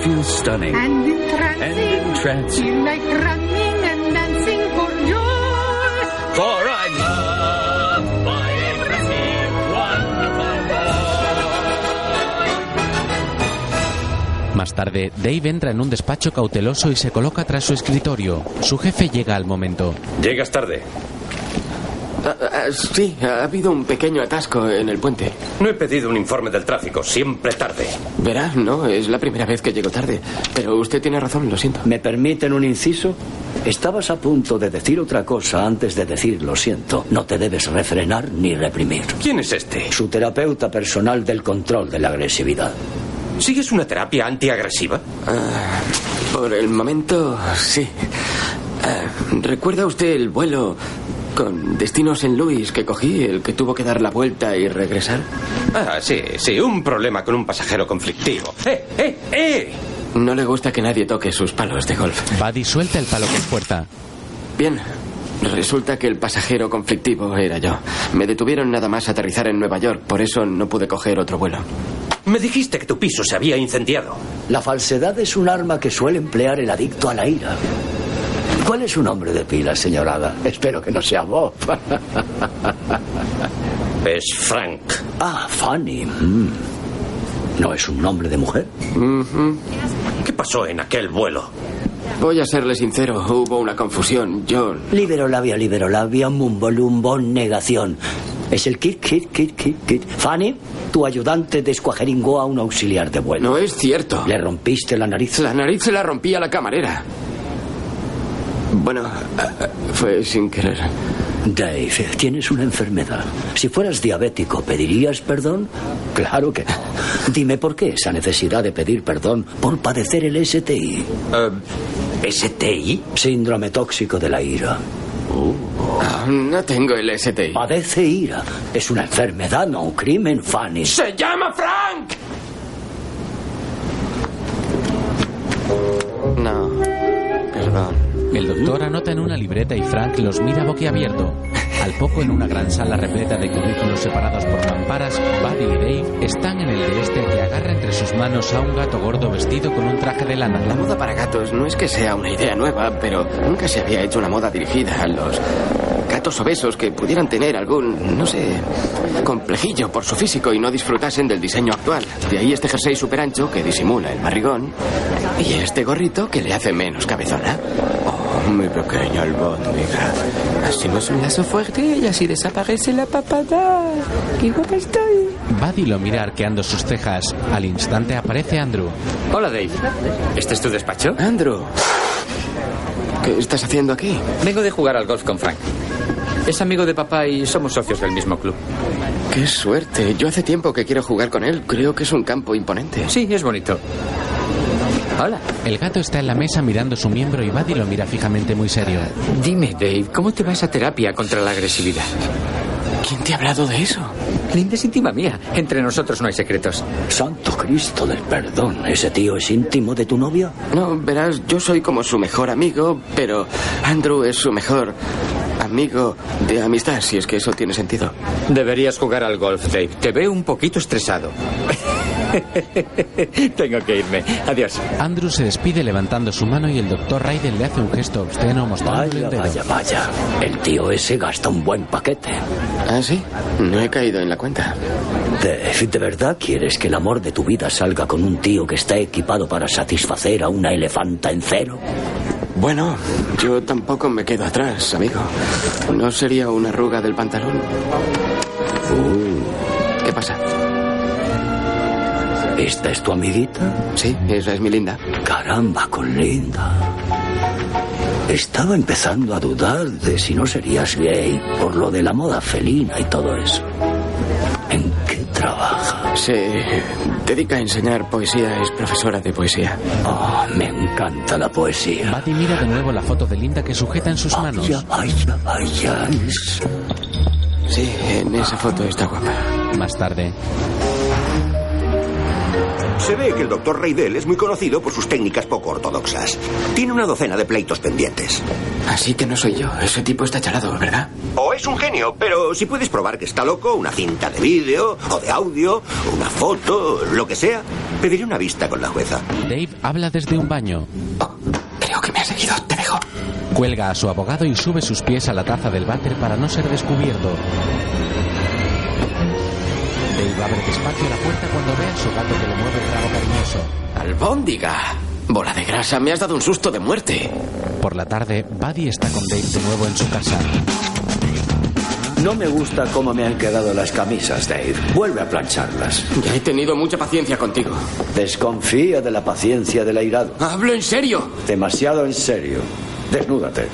I feel stunning and entrancing. And entrancing. Feel like running and dancing for joy. For I love my pretty, wonderful boy. Más tarde, Dave entra en un despacho cauteloso y se coloca tras su escritorio. Su jefe llega al momento. Llegas tarde. Ah, ah, sí, ha habido un pequeño atasco en el puente. No he pedido un informe del tráfico, siempre tarde. Verá, no, es la primera vez que llego tarde. Pero usted tiene razón, lo siento. ¿Me permiten un inciso? Estabas a punto de decir otra cosa antes de decir lo siento. No te debes refrenar ni reprimir. ¿Quién es este? Su terapeuta personal del control de la agresividad. ¿Sigues una terapia antiagresiva? Ah, por el momento, sí. Ah, ¿Recuerda usted el vuelo con destino St. Louis que cogí, el que tuvo que dar la vuelta y regresar? Ah, sí, sí, un problema con un pasajero conflictivo. ¡Eh, eh, eh! No le gusta que nadie toque sus palos de golf. Buddy suelta el palo con fuerza. Bien. Resulta que el pasajero conflictivo era yo. Me detuvieron nada más aterrizar en Nueva York, por eso no pude coger otro vuelo. Me dijiste que tu piso se había incendiado. La falsedad es un arma que suele emplear el adicto a la ira. ¿Cuál es su nombre de pila, señorada? Espero que no sea Bob. Es Frank. Ah, Fanny. Mm. ¿No es un nombre de mujer? ¿Qué pasó en aquel vuelo? Voy a serle sincero, hubo una confusión. Yo... Liberolabia, liberolabia, mumbolumbo, negación. Es el kit, kit, kit, kit, kit. Fanny, tu ayudante descuajeringó a un auxiliar de vuelo. No es cierto. ¿Le rompiste la nariz? La nariz se la rompí a la camarera. Bueno, eh, fue sin querer. Dave, tienes una enfermedad. Si fueras diabético, ¿pedirías perdón? Claro que no. Dime por qué esa necesidad de pedir perdón por padecer el STI. ¿STI? Síndrome tóxico de la ira. Ah, no tengo el STI. Padece ira. Es una enfermedad, no un crimen, Fanny. ¡Se llama Frank! No, perdón. El doctor anota en una libreta y Frank los mira boquiabierto. Al poco, en una gran sala repleta de cubículos separados por mamparas, Buddy y Dave están en el de este que agarra entre sus manos a un gato gordo vestido con un traje de lana. La moda para gatos no es que sea una idea nueva, pero nunca se había hecho una moda dirigida a los gatos obesos que pudieran tener algún, no sé, complejillo por su físico y no disfrutasen del diseño actual. De ahí este jersey super ancho que disimula el barrigón y este gorrito que le hace menos cabezona. Muy pequeña albóndiga. Hacemos un lazo fuerte y así desaparece la papada. ¡Qué guapa estoy! Buddy lo mira arqueando sus cejas. Al instante aparece Andrew. Hola, Dave. ¿Este es tu despacho? Andrew. ¿Qué estás haciendo aquí? Vengo de jugar al golf con Frank. Es amigo de papá y somos socios del mismo club. ¡Qué suerte! Yo hace tiempo que quiero jugar con él. Creo que es un campo imponente. Sí, es bonito. Hola. El gato está en la mesa mirando su miembro y Buddy lo mira fijamente muy serio. Dime, Dave, ¿cómo te va esa terapia contra la agresividad? ¿Quién te ha hablado de eso? Linda es íntima mía. Entre nosotros no hay secretos. Santo Cristo del perdón. ¿Ese tío es íntimo de tu novia? No, verás, yo soy como su mejor amigo, pero Andrew es su mejor amigo de amistad, si es que eso tiene sentido. Deberías jugar al golf, Dave. Te veo un poquito estresado. Tengo que irme. Adiós. Andrew se despide levantando su mano y el doctor Raiden le hace un gesto obsceno mostrándole Vaya, el dedo. vaya, vaya. El tío ese gasta un buen paquete. ¿Ah, sí? No he caído en la cuenta. ¿de verdad quieres que el amor de tu vida salga con un tío que está equipado para satisfacer a una elefanta en cero? Bueno, yo tampoco me quedo atrás, amigo. ¿No sería una arruga del pantalón? Uh. ¿Qué pasa? ¿Esta es tu amiguita? Sí, esa es mi linda. Caramba, con Linda. Estaba empezando a dudar de si no serías gay por lo de la moda felina y todo eso. ¿En qué trabaja? Se dedica a enseñar poesía, es profesora de poesía. Oh, me encanta la poesía. Buddy mira de nuevo la foto de Linda que sujeta en sus manos. Vaya, vaya, vaya. es- Sí, en esa foto está guapa. Más tarde, Se ve que el doctor Reidel es muy conocido por sus técnicas poco ortodoxas. Tiene una docena de pleitos pendientes. Así que no soy yo. Ese tipo está chalado, ¿verdad? O es un genio, pero si puedes probar que está loco, una cinta de vídeo o de audio, una foto, lo que sea, pediré una vista con la jueza. Dave habla desde un baño. Creo que me ha seguido. Te dejo. Cuelga a su abogado y sube sus pies a la taza del váter para no ser descubierto. Abre despacio la puerta cuando ve a su gato que le mueve el rabo cariñoso. Albóndiga. Bola de grasa, me has dado un susto de muerte. Por la tarde, Buddy está con Dave de nuevo en su casa. No me gusta cómo me han quedado las camisas, Dave. Vuelve a plancharlas. Ya he tenido mucha paciencia contigo. Desconfía de la paciencia del airado. Hablo en serio. Demasiado en serio. Desnúdate.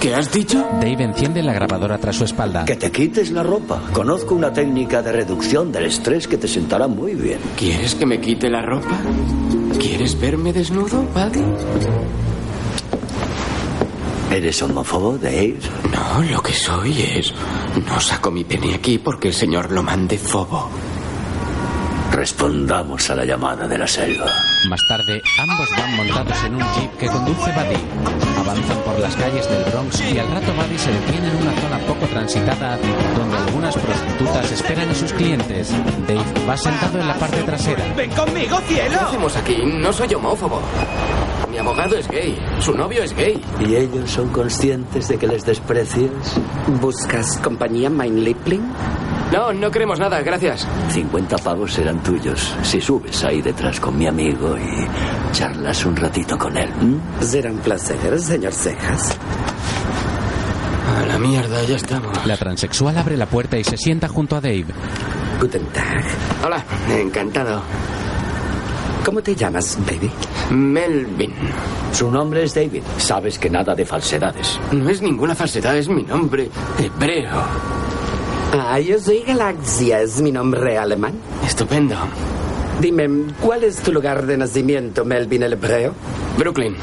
¿Qué has dicho? Dave enciende la grabadora tras su espalda. Que te quites la ropa. Conozco una técnica de reducción del estrés que te sentará muy bien. ¿Quieres que me quite la ropa? ¿Quieres verme desnudo, Buddy? ¿Eres homófobo, Dave? No, lo que soy es... No saco mi pene aquí porque el señor lo mande fobo. Respondamos a la llamada de la selva. Más tarde, ambos van montados en un jeep que conduce Buddy. Avanzan por las calles del Bronx y al rato Buddy se detiene en una zona poco transitada donde algunas prostitutas esperan a sus clientes. Dave va sentado en la parte trasera. ¡Ven conmigo, cielo! ¿Qué hacemos aquí? No soy homófobo. Mi abogado es gay. Su novio es gay. ¿Y ellos son conscientes de que les desprecias? ¿Buscas compañía, Mein Liebling? No, no queremos nada, gracias. 50 pavos serán tuyos si subes ahí detrás con mi amigo y charlas un ratito con él. ¿m? Será un placer, señor Cejas. A la mierda, ya estamos. La transexual abre la puerta y se sienta junto a Dave. Guten Tag. Hola, encantado. ¿Cómo te llamas, baby? Melvin. Su nombre es David. Sabes que nada de falsedades. No es ninguna falsedad, es mi nombre hebreo. Ah, yo soy Galaxia, es mi nombre alemán. Estupendo. Dime, ¿cuál es tu lugar de nacimiento, Melvin el hebreo? Brooklyn.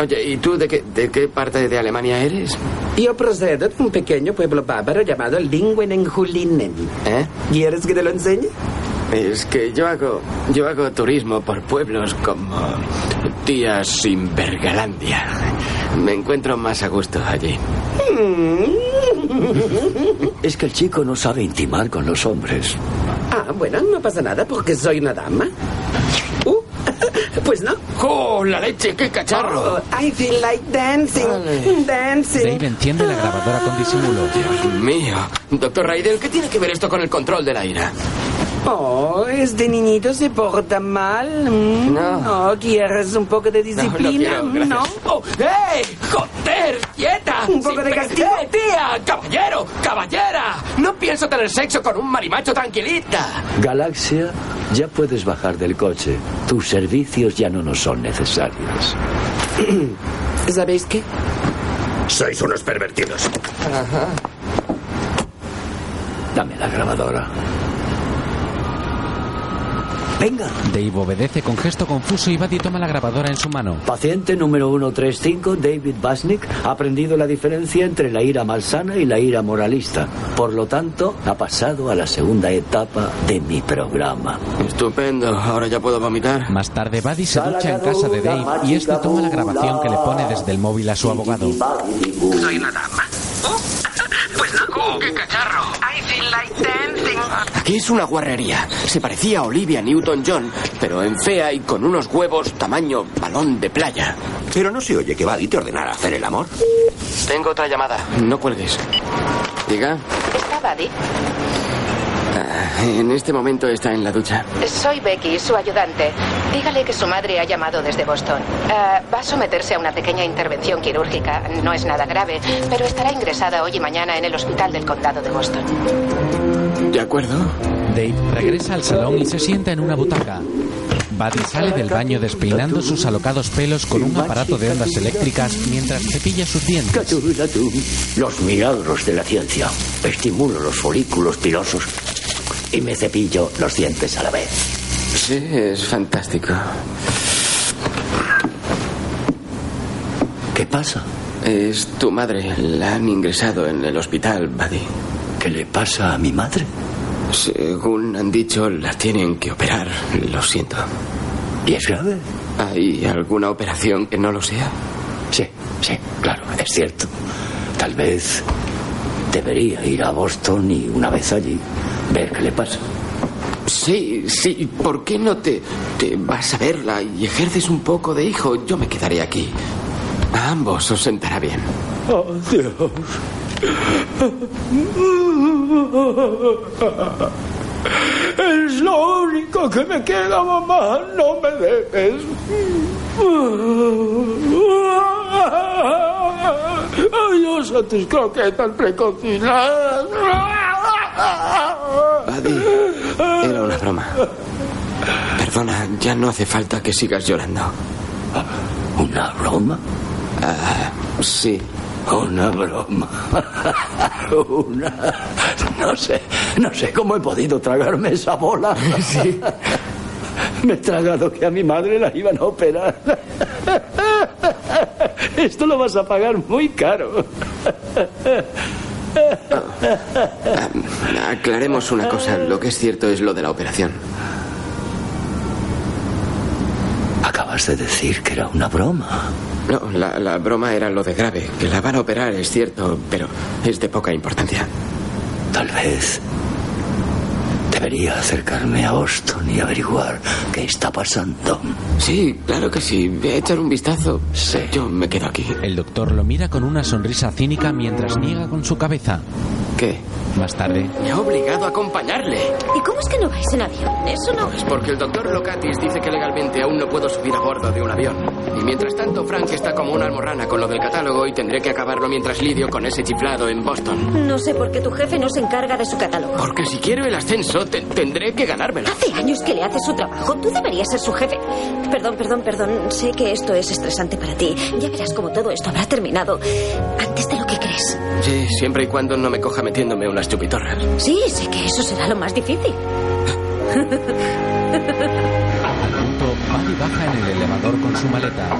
Oye, ¿y tú de qué, de qué parte de Alemania eres? Yo procedo de un pequeño pueblo bávaro llamado Linguenenjulinen. ¿Eh? ¿Quieres que te lo enseñe? Es que yo hago, yo hago turismo por pueblos como Tías sin Bergalandia. Me encuentro más a gusto allí. Es que el chico no sabe intimar con los hombres. Ah, bueno, no pasa nada porque soy una dama. Uh, pues no. ¡Oh, la leche! ¡Qué cacharro! Oh, I feel like dancing, dancing. Dave enciende la grabadora con disimulo. Dios mío. Doctor Raidel, ¿qué tiene que ver esto con el control de la ira? Oh, este niñito se porta mal. Mm, No. ¿quieres un poco de disciplina? No, quiero, no. ¡Oh! ¡Ey! ¡Joder! ¡Quieta! Un poco de castigo. ¡Eh, tía! ¡Caballero! ¡Caballera! No pienso tener sexo con un marimacho tranquilita. Galaxia, ya puedes bajar del coche. Tus servicios ya no nos son necesarios. ¿Sabéis qué? Sois unos pervertidos. Ajá. Dame la grabadora. Venga. Dave obedece con gesto confuso y Buddy toma la grabadora en su mano. Paciente número 135, David Basnick, ha aprendido la diferencia entre la ira malsana y la ira moralista. Por lo tanto, ha pasado a la segunda etapa de mi programa. Estupendo. Ahora ya puedo vomitar. Más tarde, Buddy se ducha en casa de Dave y este toma la grabación que le pone desde el móvil a su abogado. Soy una dama. ¡Qué cacharro! I feel like dancing. Aquí es una guarrería. Se parecía a Olivia Newton-John, pero en fea y con unos huevos tamaño balón de playa. Pero no se oye que Buddy te ordenara hacer el amor. Tengo otra llamada. No cuelgues. Diga. ¿Está Buddy? En este momento está en la ducha. Soy Becky, su ayudante. Dígale que su madre ha llamado desde Boston. Ah, va a someterse a una pequeña intervención quirúrgica. No es nada grave, pero estará ingresada hoy y mañana en el hospital del condado de Boston. ¿De acuerdo? Dave regresa al salón y se sienta en una butaca. Buddy sale del baño despeinando sus alocados pelos con un aparato de ondas eléctricas mientras cepilla sus dientes. Los milagros de la ciencia. Estimulo los folículos pilosos y me cepillo los dientes a la vez. Sí, es fantástico. ¿Qué pasa? Es tu madre. La han ingresado en el hospital, Buddy. ¿Qué le pasa a mi madre? Según han dicho, la tienen que operar. Lo siento. ¿Y es grave? ¿Hay alguna operación que no lo sea? Sí, sí, claro, es cierto. Tal vez debería ir a Boston y una vez allí ver qué le pasa. Sí, sí. ¿Por qué no te, te vas a verla y ejerces un poco de hijo? Yo me quedaré aquí. A ambos os sentará bien. Oh, Dios. Es lo único que me queda, mamá. No me dejes. Adiós a tus croquetas precocinadas. Buddy, era una broma. Perdona, ya no hace falta que sigas llorando. ¿Una broma? Ah, sí. Una broma. Una. No sé, no sé cómo he podido tragarme esa bola. Sí. Me he tragado que a mi madre la iban a operar. Esto lo vas a pagar muy caro. Ah, aclaremos una cosa. Lo que es cierto es lo de la operación. Acabas de decir que era una broma. No, la, la broma era lo de grave. Que la van a operar, es cierto, pero es de poca importancia. Tal vez debería acercarme a Boston y averiguar qué está pasando. Sí, claro que sí. Voy a echar un vistazo. Sí. Yo me quedo aquí. El doctor lo mira con una sonrisa cínica mientras niega con su cabeza. ¿Qué? Más tarde, Me ha obligado a acompañarle. ¿Y cómo es que no vais en avión? Eso no. Es porque el doctor Locatis dice que legalmente aún no puedo subir a bordo de un avión. Y mientras tanto, Frank está como una almorrana con lo del catálogo y tendré que acabarlo mientras lidio con ese chiflado en Boston. No sé por qué tu jefe no se encarga de su catálogo. Porque si quiero el ascenso, te- tendré que ganármelo. Hace años que le hace su trabajo. Tú deberías ser su jefe. Perdón, perdón, perdón. Sé que esto es estresante para ti. Ya verás cómo todo esto habrá terminado antes de lo que crees. Sí, siempre y cuando no me coja metiéndome unas chupitorras. Sí, sé que eso será lo más difícil. al punto, Buddy baja en el elevador con su maleta.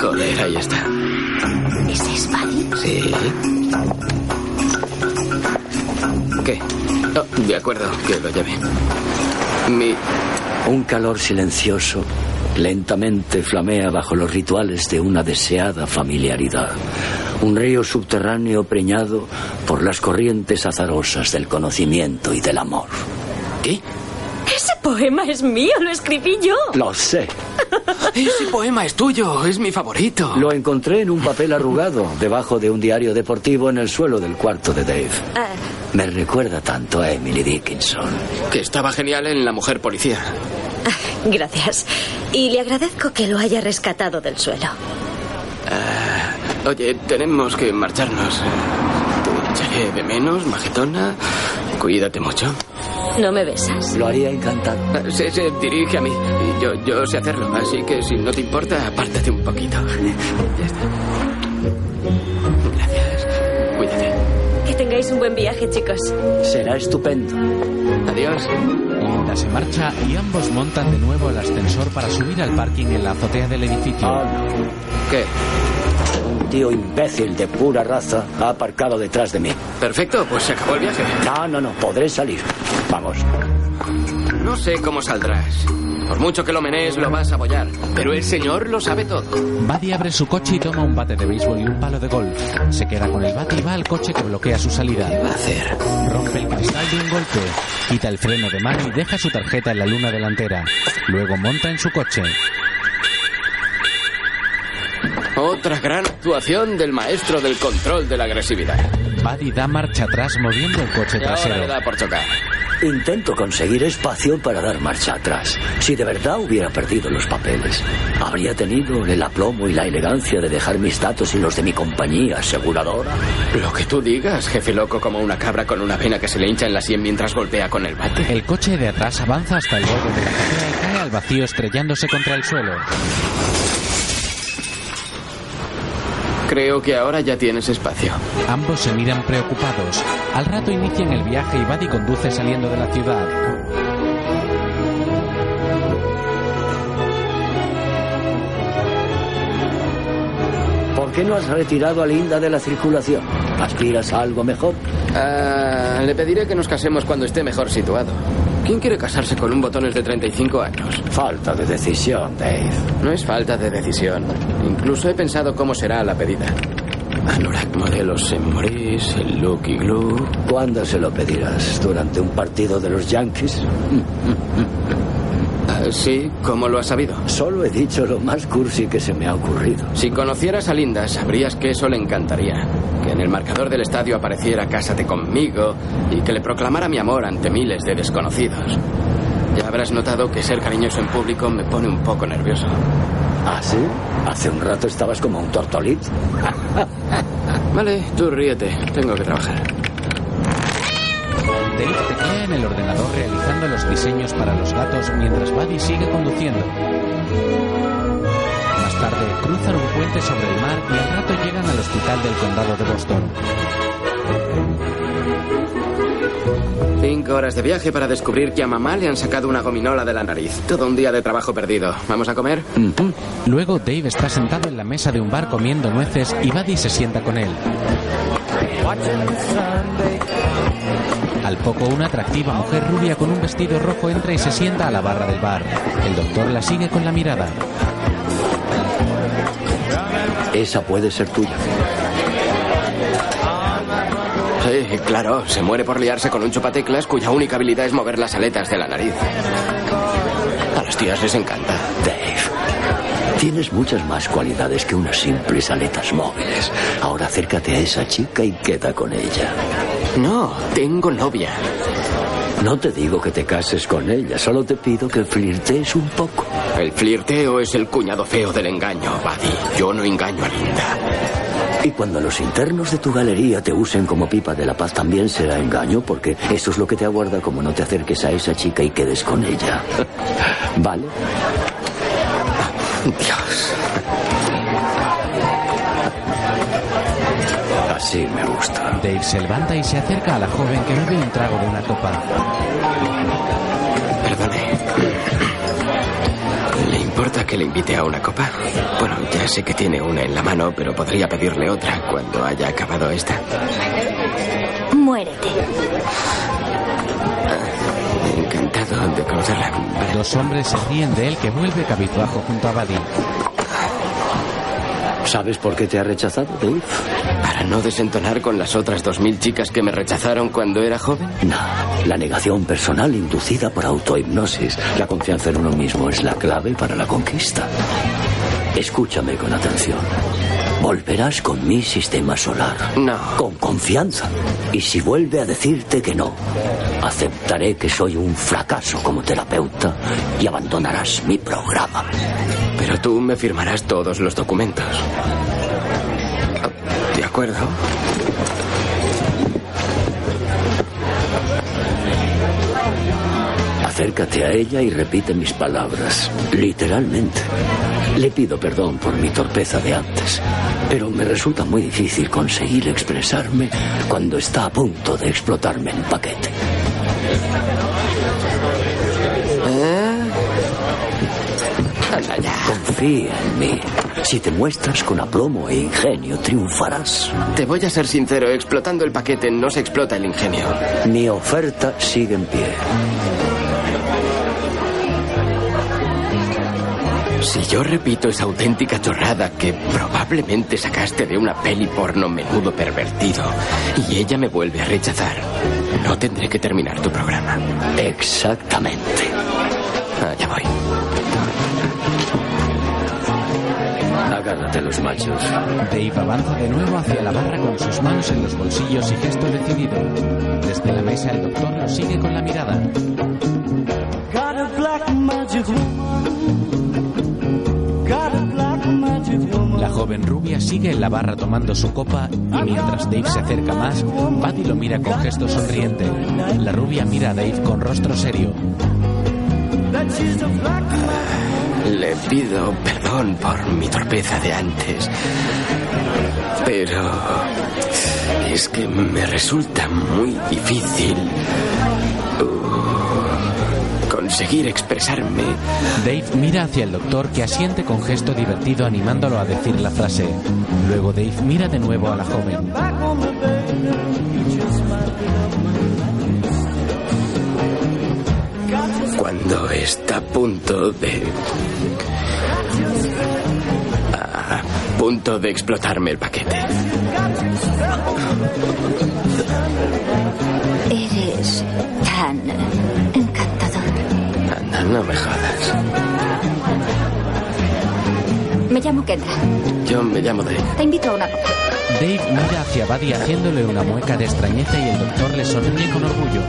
Joder, ahí está. ¿Ese es Buddy? Sí. ¿Qué? Oh, de acuerdo, que lo lleve. Mi... Un calor silencioso lentamente flamea bajo los rituales de una deseada familiaridad. Un río subterráneo preñado por las corrientes azarosas del conocimiento y del amor. ¿Qué? Ese poema es mío, lo escribí yo. Lo sé. Ese poema es tuyo, es mi favorito. Lo encontré en un papel arrugado debajo de un diario deportivo en el suelo del cuarto de Dave. Ah, Me recuerda tanto a Emily Dickinson. Que estaba genial en La Mujer Policía. gracias. Y le agradezco que lo haya rescatado del suelo. Ah, oye, tenemos que marcharnos. Te echaré de menos, majetona. Cuídate mucho. ¿No me besas? Lo haría encantado. Ah, Se, se dirige a mí. Y yo, yo sé hacerlo, así que si no te importa, apártate un poquito. Ya está. Tengáis un buen viaje, chicos. Será estupendo. Adiós. Linda se marcha y ambos montan de nuevo el ascensor para subir al parking en la azotea del edificio. ¿Qué? Un tío imbécil de pura raza ha aparcado detrás de mí. Perfecto, pues se acabó el viaje. No, no, no, podré salir. Vamos. No sé cómo saldrás. Por mucho que lo menees, lo vas a apoyar. Pero el señor lo sabe todo. Buddy abre su coche y toma un bate de béisbol y un palo de golf. Se queda con el bate y va al coche que bloquea su salida. ¿Qué va a hacer? Rompe el cristal de un golpe. Quita el freno de mano y deja su tarjeta en la luna delantera. Luego monta en su coche. Otra gran actuación del maestro del control de la agresividad. Buddy da marcha atrás moviendo el coche Y ahora trasero. le da por chocar. Intento conseguir espacio para dar marcha atrás. Si de verdad hubiera perdido los papeles, habría tenido el aplomo y la elegancia de dejar mis datos y los de mi compañía aseguradora. Lo que tú digas, jefe loco como una cabra con una vena que se le hincha en la sien mientras golpea con el bate. El coche de atrás avanza hasta el borde de la azotea y cae al vacío estrellándose contra el suelo. Creo que ahora ya tienes espacio. Ambos se miran preocupados. Al rato inician el viaje y Buddy conduce saliendo de la ciudad. Qué no has retirado a Linda de la circulación? ¿Aspiras a algo mejor? Ah, le pediré que nos casemos cuando esté mejor situado. ¿Quién quiere casarse con un botones de 35 años? Falta de decisión, Dave. No es falta de decisión. Incluso he pensado cómo será la pedida. Anorak modelos en Maurice, el look y glue. ¿Cuándo se lo pedirás? ¿Durante un partido de los Yankees? Ah, Sí, ¿cómo lo has sabido? Solo he dicho lo más cursi que se me ha ocurrido. Si conocieras a Linda, sabrías que eso le encantaría. Que en el marcador del estadio apareciera Cásate conmigo y que le proclamara mi amor ante miles de desconocidos. Ya habrás notado que ser cariñoso en público me pone un poco nervioso. ¿Ah, sí? Hace un rato estabas como un tortolín. Vale, tú ríete. Tengo que trabajar. Dave teclea en el ordenador realizando los diseños para los gatos mientras Buddy sigue conduciendo. Más tarde cruzan un puente sobre el mar y al rato llegan al hospital del condado de Boston. Cinco horas de viaje para descubrir que a mamá le han sacado una gominola de la nariz. Todo un día de trabajo perdido. ¿Vamos a comer? Luego Dave está sentado en la mesa de un bar comiendo nueces y Buddy se sienta con él. Al poco una atractiva mujer rubia con un vestido rojo entra y se sienta a la barra del bar. El doctor la sigue con la mirada. Esa puede ser tuya. Sí, claro. Se muere por liarse con un chupateclas cuya única habilidad es mover las aletas de la nariz. A las tías les encanta. Dave, tienes muchas más cualidades que unas simples aletas móviles. Ahora acércate a esa chica y queda con ella. No, tengo novia. No te digo que te cases con ella, solo te pido que flirtees un poco. El flirteo es el cuñado feo del engaño, Buddy. Yo no engaño a Linda. Y cuando los internos de tu galería te usen como pipa de la paz también será engaño, porque eso es lo que te aguarda como no te acerques a esa chica y quedes con ella. ¿Vale? Dios. Así me gusta. Dave se levanta y se acerca a la joven que bebe un trago de una copa. Perdone. ¿Le importa que le invite a una copa? Bueno, ya sé que tiene una en la mano, pero podría pedirle otra cuando haya acabado esta. Muérete. Encantado de conocerla. Vale. Dos hombres se ríen de él que vuelve cabizbajo junto a Buddy. ¿Sabes por qué te ha rechazado, Dave? Para no desentonar con las otras dos mil chicas que me rechazaron cuando era joven. No, la negación personal inducida por autohipnosis. La confianza en uno mismo es la clave para la conquista. Escúchame con atención. Volverás con mi sistema solar. No. Con confianza. Y si vuelve a decirte que no, aceptaré que soy un fracaso como terapeuta y abandonarás mi programa. Pero tú me firmarás todos los documentos. De acuerdo. Acércate a ella y repite mis palabras, literalmente. Le pido perdón por mi torpeza de antes, pero me resulta muy difícil conseguir expresarme cuando está a punto de explotarme el paquete. Ya. Confía en mí. Si te muestras con aplomo e ingenio, triunfarás. Te voy a ser sincero, explotando el paquete no se explota el ingenio. Mi oferta sigue en pie. Si yo repito esa auténtica chorrada que probablemente sacaste de una peli porno menudo pervertido y ella me vuelve a rechazar, no tendré que terminar tu programa. Exactamente. Allá voy. Agárrate los machos. Dave avanza de nuevo hacia la barra con sus manos en los bolsillos y gesto decidido. Desde la mesa el doctor lo sigue con la mirada. Got a black magic woman. Joven rubia sigue en la barra tomando su copa y mientras Dave se acerca más, Buddy lo mira con gesto sonriente. La rubia mira a Dave con rostro serio. Le pido perdón por mi torpeza de antes. Pero es que me resulta muy difícil conseguir expresarme. Dave mira hacia el doctor que asiente con gesto divertido animándolo a decir la frase. Luego Dave mira de nuevo a la joven. Cuando está a punto de... A punto de explotarme el paquete. Eres tan encantador. No me jodas. Me llamo Kendra. Yo me llamo Dave. Te invito a una copa. Dave mira hacia Buddy haciéndole una mueca de extrañeza y el doctor le sonríe con orgullo.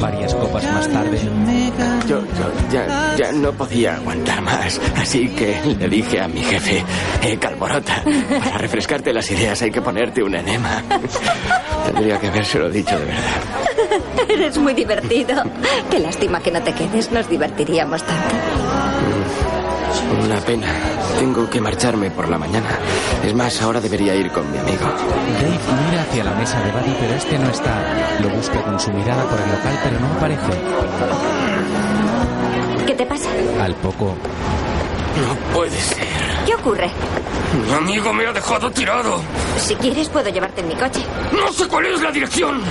Varias copas más tarde, Yo, yo ya, ya no podía aguantar más, así que le dije a mi jefe, eh, Calborota, para refrescarte las ideas hay que ponerte un enema. Tendría que habérselo dicho de verdad. Eres muy divertido. Qué lástima que no te quedes. Nos divertiríamos tanto. Una pena. Tengo que marcharme por la mañana. Es más, ahora debería ir con mi amigo. Dave mira hacia la mesa de Buddy, pero este no está. Lo busca con su mirada por el local, pero no aparece. ¿Qué te pasa? Al poco, No puede ser. ¿Qué ocurre? Mi amigo me ha dejado tirado. Si quieres, puedo llevarte en mi coche. No sé cuál es la dirección.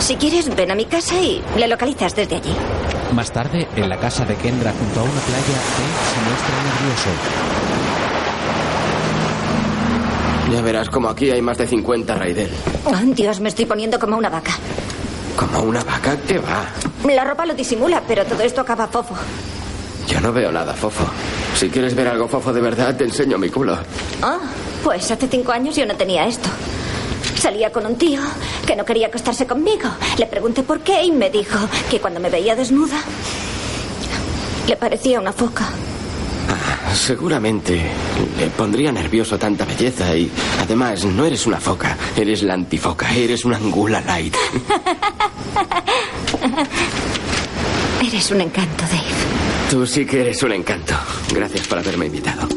Si quieres, ven a mi casa y le localizas desde allí. más tarde, en la casa de Kendra junto a una playa, Dave se muestra nervioso. Ya verás como aquí hay más de 50 Raidel. Oh, Dios, me estoy poniendo como una vaca. Como una vaca que va. La ropa lo disimula, pero todo esto acaba fofo. Yo no veo nada fofo. Si quieres ver algo fofo de verdad, te enseño mi culo. Ah, pues hace cinco años yo no tenía esto. Salía con un tío que no quería acostarse conmigo. Le pregunté por qué y me dijo que cuando me veía desnuda le parecía una foca. Seguramente le pondría nervioso tanta belleza y además no eres una foca, eres la antifoca, eres una angula light. Eres un encanto, Dave. Tú sí que eres un encanto. Gracias por haberme invitado.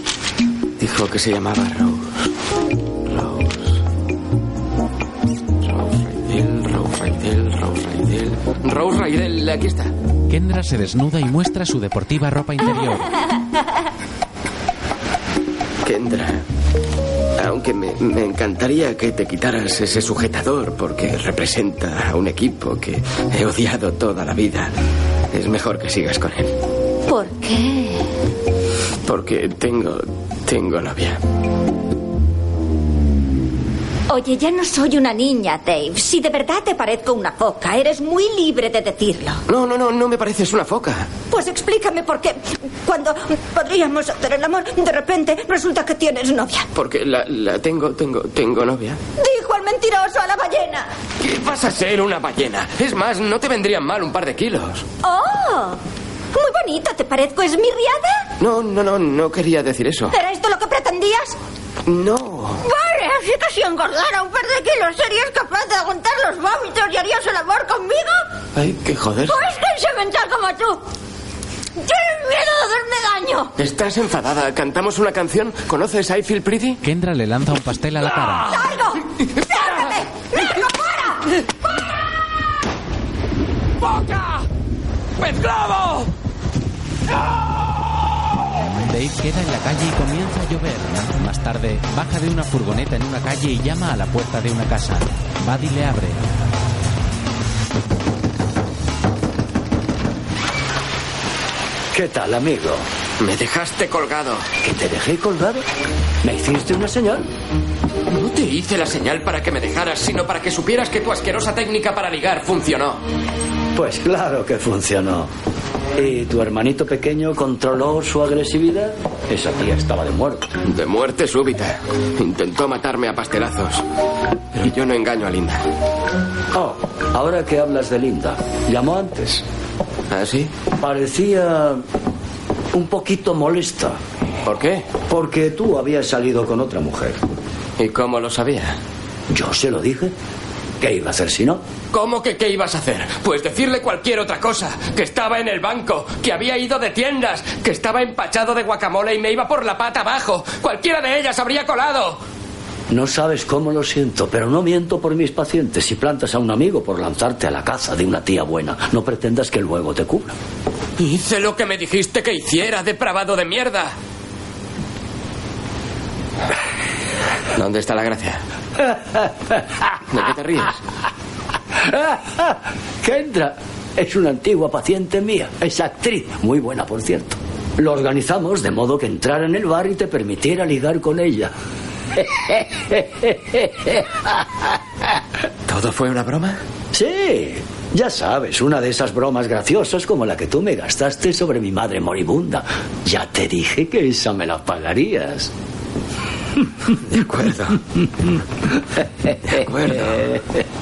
Dijo que se llamaba Rose. Rose Raidel, aquí está. Kendra se desnuda y muestra su deportiva ropa interior. Kendra, aunque me, me encantaría que te quitaras ese sujetador porque representa a un equipo que he odiado toda la vida, es mejor que sigas con él. ¿Por qué? Porque tengo. tengo novia. Oye, ya no soy una niña, Dave. Si de verdad te parezco una foca, eres muy libre de decirlo. No, no, no, no me pareces una foca. Pues explícame por qué cuando podríamos hacer el amor, de repente resulta que tienes novia. Porque la, la tengo, tengo, tengo novia. Dijo el mentiroso a la ballena. ¿Qué vas a ser una ballena? Es más, no te vendrían mal un par de kilos. ¡Oh! Muy bonita, ¿te parezco esmirriada? No, no, no, no quería decir eso. ¿Era esto lo que pretendías? No. Vale, así que si engordara un par de kilos, ¿serías capaz de aguantar los vómitos y harías el amor conmigo? Ay, qué joder. ¿O es que semental como tú? ¡Tienes miedo de hacerme daño! ¿Estás enfadada? ¿Cantamos una canción? ¿Conoces I Feel Pretty? Kendra le lanza un pastel a la cara. ¡Largo! ¡Lárgate! ¡Largo, fuera! ¡Boca! ¡Esclavo! Queda en la calle y comienza a llover. Más tarde, baja de una furgoneta en una calle y llama a la puerta de una casa. Buddy le abre. ¿Qué tal, amigo? Me dejaste colgado. ¿Que te dejé colgado? ¿Me hiciste una señal? No te hice la señal para que me dejaras, sino para que supieras que tu asquerosa técnica para ligar funcionó. Pues claro que funcionó. ¿Y tu hermanito pequeño controló su agresividad? Esa tía estaba de muerte. De muerte súbita. Intentó matarme a pastelazos. Pero yo no engaño a Linda. Oh, ahora que hablas de Linda, llamó antes. ¿Ah, sí? Parecía un poquito molesta. ¿Por qué? Porque tú habías salido con otra mujer. ¿Y cómo lo sabía? Yo se lo dije. ¿Qué iba a hacer si no? ¿Cómo que qué ibas a hacer? Pues decirle cualquier otra cosa. Que estaba en el banco, que había ido de tiendas, que estaba empachado de guacamole y me iba por la pata abajo. Cualquiera de ellas habría colado. No sabes cómo lo siento, pero no miento por mis pacientes. Si plantas a un amigo por lanzarte a la caza de una tía buena, no pretendas que luego te cubra. Hice lo que me dijiste que hiciera, depravado de mierda. ¿Dónde está la gracia? ¿De qué te ríes? Kendra es una antigua paciente mía. Es actriz, muy buena, por cierto. Lo organizamos de modo que entrara en el bar y te permitiera ligar con ella. ¿Todo fue una broma? Sí, Ya sabes, una de esas bromas graciosas como la que tú me gastaste sobre mi madre moribunda. Ya te dije que esa me la pagarías. De acuerdo. De acuerdo.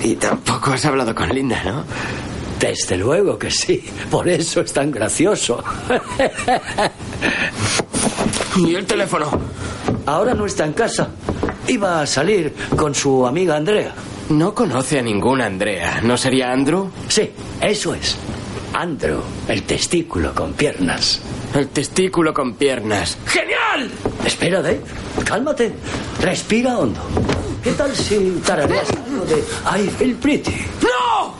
Y tampoco has hablado con Linda, ¿no? Desde luego que sí. Por eso es tan gracioso. ¿Y el teléfono? Ahora no está en casa. Iba a salir con su amiga Andrea. No conoce a ninguna Andrea. ¿No sería Andrew? Sí, eso es. Andrew, el testículo con piernas. El testículo con piernas. ¡Genial! Espera, Dave. Cálmate. Respira hondo. ¿Qué tal si tarareas algo de I feel pretty? ¡No!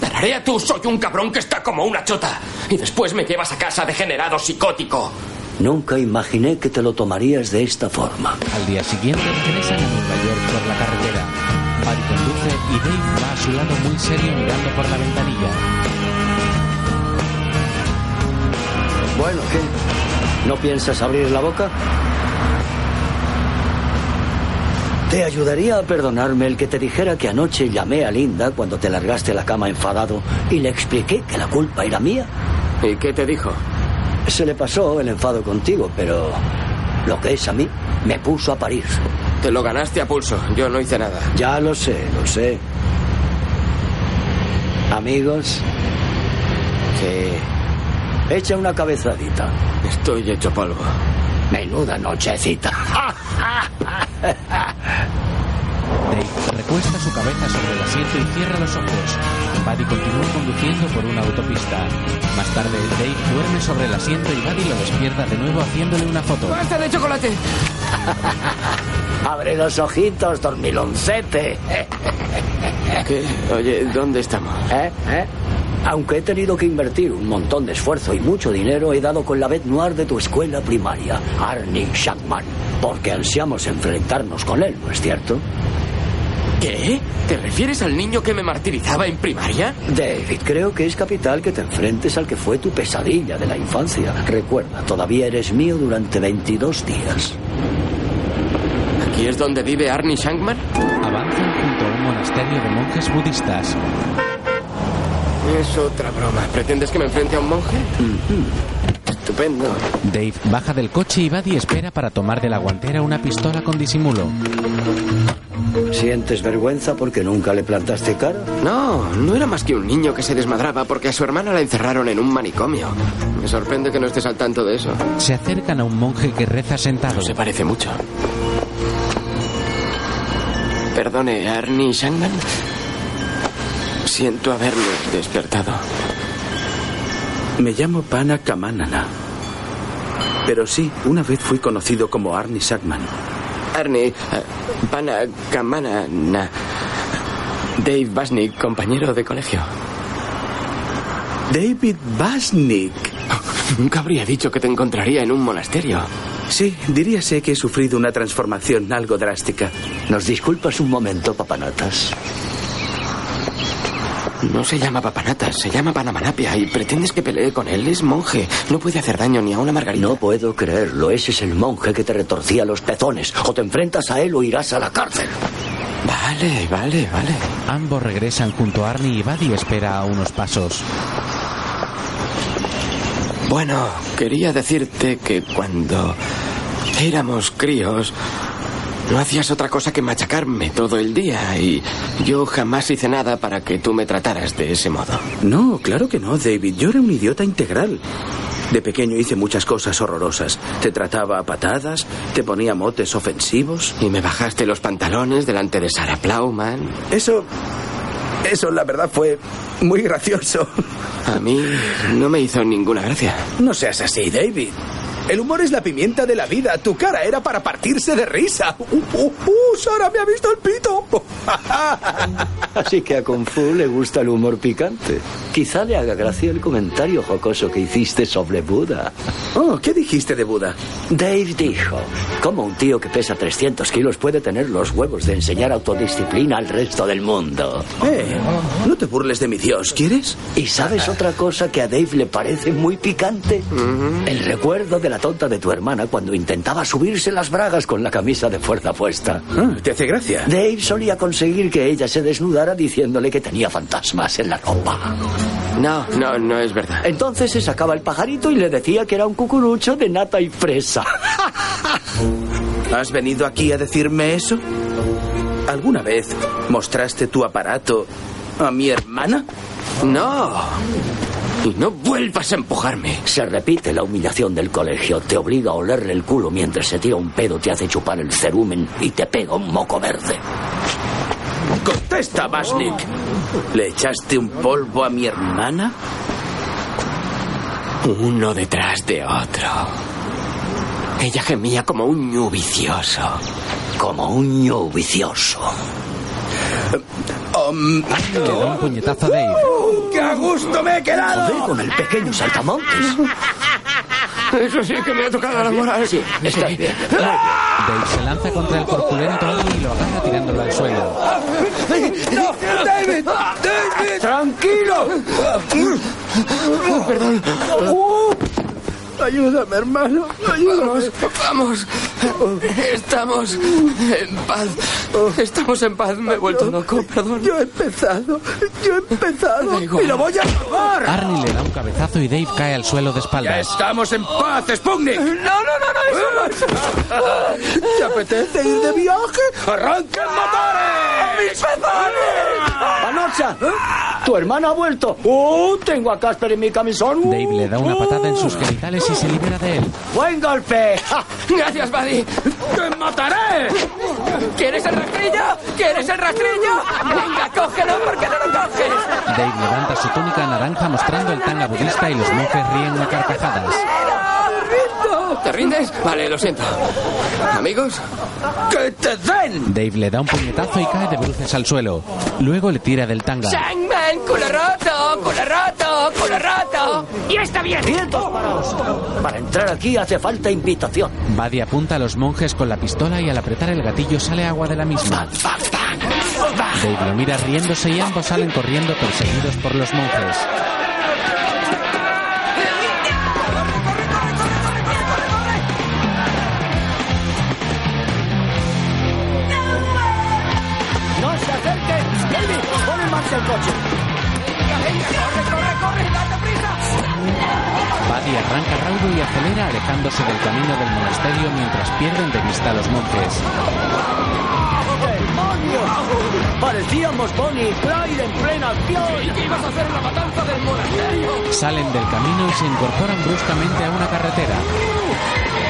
Tararea tú, soy un cabrón que está como una chota. Y después me llevas a casa degenerado psicótico. Nunca imaginé que te lo tomarías de esta forma. Al día siguiente regresan a Nueva York por la carretera. Buddy conduce y Dave va a su lado muy serio mirando por la ventanilla. Bueno, ¿qué? ¿No piensas abrir la boca? ¿Te ayudaría a perdonarme el que te dijera que anoche llamé a Linda cuando te largaste a la cama enfadado y le expliqué que la culpa era mía? ¿Y qué te dijo? Se le pasó el enfado contigo, pero lo que es a mí me puso a parir. Te lo ganaste a pulso. Yo no hice nada. Ya lo sé, lo sé. Amigos, Sí. Echa una cabezadita. Estoy hecho polvo. Menuda nochecita. Dave recuesta su cabeza sobre el asiento y cierra los ojos. Buddy continúa conduciendo por una autopista. Más tarde, Dave duerme sobre el asiento y Buddy lo despierta de nuevo haciéndole una foto. ¡Basta de chocolate! Abre los ojitos, dormiloncete. ¿Qué? Oye, ¿dónde estamos? ¿Eh? ¿Eh? Aunque he tenido que invertir un montón de esfuerzo y mucho dinero, he dado con la bête noire de tu escuela primaria, Arnie Shackman, porque ansiamos enfrentarnos con él, ¿no es cierto? ¿Qué? ¿Te refieres al niño que me martirizaba en primaria? David, creo que es capital que te enfrentes al que fue tu pesadilla de la infancia. Recuerda, todavía eres mío durante 22 días. ¿Aquí es donde vive Arnie Shankman? Avanzan junto a un monasterio de monjes budistas. Es otra broma. ¿Pretendes que me enfrente a un monje? Estupendo. Dave baja del coche y Buddy espera para tomar de la guantera una pistola con disimulo. ¿Sientes vergüenza porque nunca le plantaste cara? No, no era más que un niño que se desmadraba porque a su hermana la encerraron en un manicomio. Me sorprende que no estés al tanto de eso. Se acercan a un monje que reza sentado. Se parece mucho. Perdone, Arnie Shankman. Siento haberle despertado. Me llamo Pana Kamanana. Pero sí, una vez fui conocido como Arnie Sackman. Arnie, eh, Pana Kamana, na. Dave Basnick, compañero de colegio. David Basnick. Nunca habría dicho que te encontraría en un monasterio. Sí, diríase que he sufrido una transformación algo drástica. ¿Nos disculpas un momento, papanatas? No se llama Papanatas, se llama Panamanapia y pretendes que pelee con él. Es monje. No puede hacer daño ni a una margarita. No puedo creerlo. Ese es el monje que te retorcía los pezones. O te enfrentas a él o irás a la cárcel. Vale, vale, vale. Ambos regresan junto a Arnie y Buddy espera a unos pasos. Bueno, quería decirte que cuando éramos críos, no hacías otra cosa que machacarme todo el día y yo jamás hice nada para que tú me trataras de ese modo. No, claro que no, David. Yo era un idiota integral. De pequeño hice muchas cosas horrorosas. Te trataba a patadas, te ponía motes ofensivos. Y me bajaste los pantalones delante de Sarah Plowman. Eso. Eso, la verdad, fue muy gracioso. A mí no me hizo ninguna gracia. No seas así, David. El humor es la pimienta de la vida. Tu cara era para partirse de risa. ¡Uh, uh, uh! ¡Sara me ha visto el pito! Así que a Kung Fu le gusta el humor picante. Quizá le haga gracia el comentario jocoso que hiciste sobre Buda. Oh, ¿qué dijiste de Buda? Dave dijo, ¿cómo un tío que pesa 300 kilos puede tener los huevos de enseñar autodisciplina al resto del mundo? Eh, no te burles de mi Dios, ¿quieres? ¿Y sabes otra cosa que a Dave le parece muy picante? El recuerdo de la tonta de tu hermana cuando intentaba subirse las bragas con la camisa de fuerza puesta. Ah, ¿Te hace gracia? Dave solía conseguir que ella se desnudara diciéndole que tenía fantasmas en la ropa. No, no, no es verdad. Entonces se sacaba el pajarito y le decía que era un cucurucho de nata y fresa. ¿Has venido aquí a decirme eso? ¿Alguna vez mostraste tu aparato a mi hermana? No. Y no vuelvas a empujarme. Se repite la humillación del colegio. Te obliga a olerle el culo mientras se tira un pedo, te hace chupar el cerumen y te pega un moco verde. Contesta, Basnik. ¿Le echaste un polvo a mi hermana? Uno detrás de otro. Ella gemía como un ñu vicioso. Como un ñu vicioso. Um, Le da un puñetazo a Dave. ¡Qué a gusto me he quedado! Joder, con el pequeño saltamontes. Eso sí que me ha tocado la moral. Sí, Está bien. Dave se lanza contra el corpulento y lo agarra tirándolo al suelo. ¡No! ¡David! ¡David! ¡Tranquilo! Perdón. Ayúdame, hermano. Ayúdame. Vamos, vamos. Estamos en paz. Estamos en paz. Me he vuelto loco, perdón. Yo he empezado. Yo he empezado. ¡Y lo voy a acabar! Arnie le da un cabezazo y Dave cae al suelo de ¡Ya espaldas. estamos en paz, Sputnik! ¡No, no, no, no! Eso no. ¿Te apetece ir de viaje? ¡Arranquen motores! ¡Mis pezones! ¡Panocha! ¿Tu hermana ha vuelto? ¡Uh! Tengo a Casper en mi camisón. Dave le da una patada en sus genitales y se libera de él. ¡Buen golpe! Gracias, Buddy. ¡Te mataré! ¿Quieres el rastrillo? ¿Quieres el rastrillo? Venga, cógelo, ¿por qué no lo coges? Dave levanta su túnica naranja mostrando el tanga budista y los monjes ríen a carcajadas. ¿Te rindes? Vale, lo siento. ¿Amigos? ¡Que te den! Dave le da un puñetazo y cae de bruces al suelo. Luego le tira del tanga. ¡Shangman, culo roto! ¡Culo roto! ¡Culo roto! ¡Y está bien! ¡Quietos, paraos! Para entrar aquí hace falta invitación. Buddy apunta a los monjes con la pistola y al apretar el gatillo sale agua de la misma. Dave lo mira riéndose y ambos salen corriendo perseguidos por los monjes. ¡Pon en marcha el coche! Buddy arranca raudo y acelera alejándose del camino del monasterio mientras pierden de vista a los monjes. ¡Demonios! Parecíamos Bonnie y Clyde en plena acción. ¿Qué ibas a hacer en la matanza del monasterio? Salen del camino y se incorporan bruscamente a una carretera.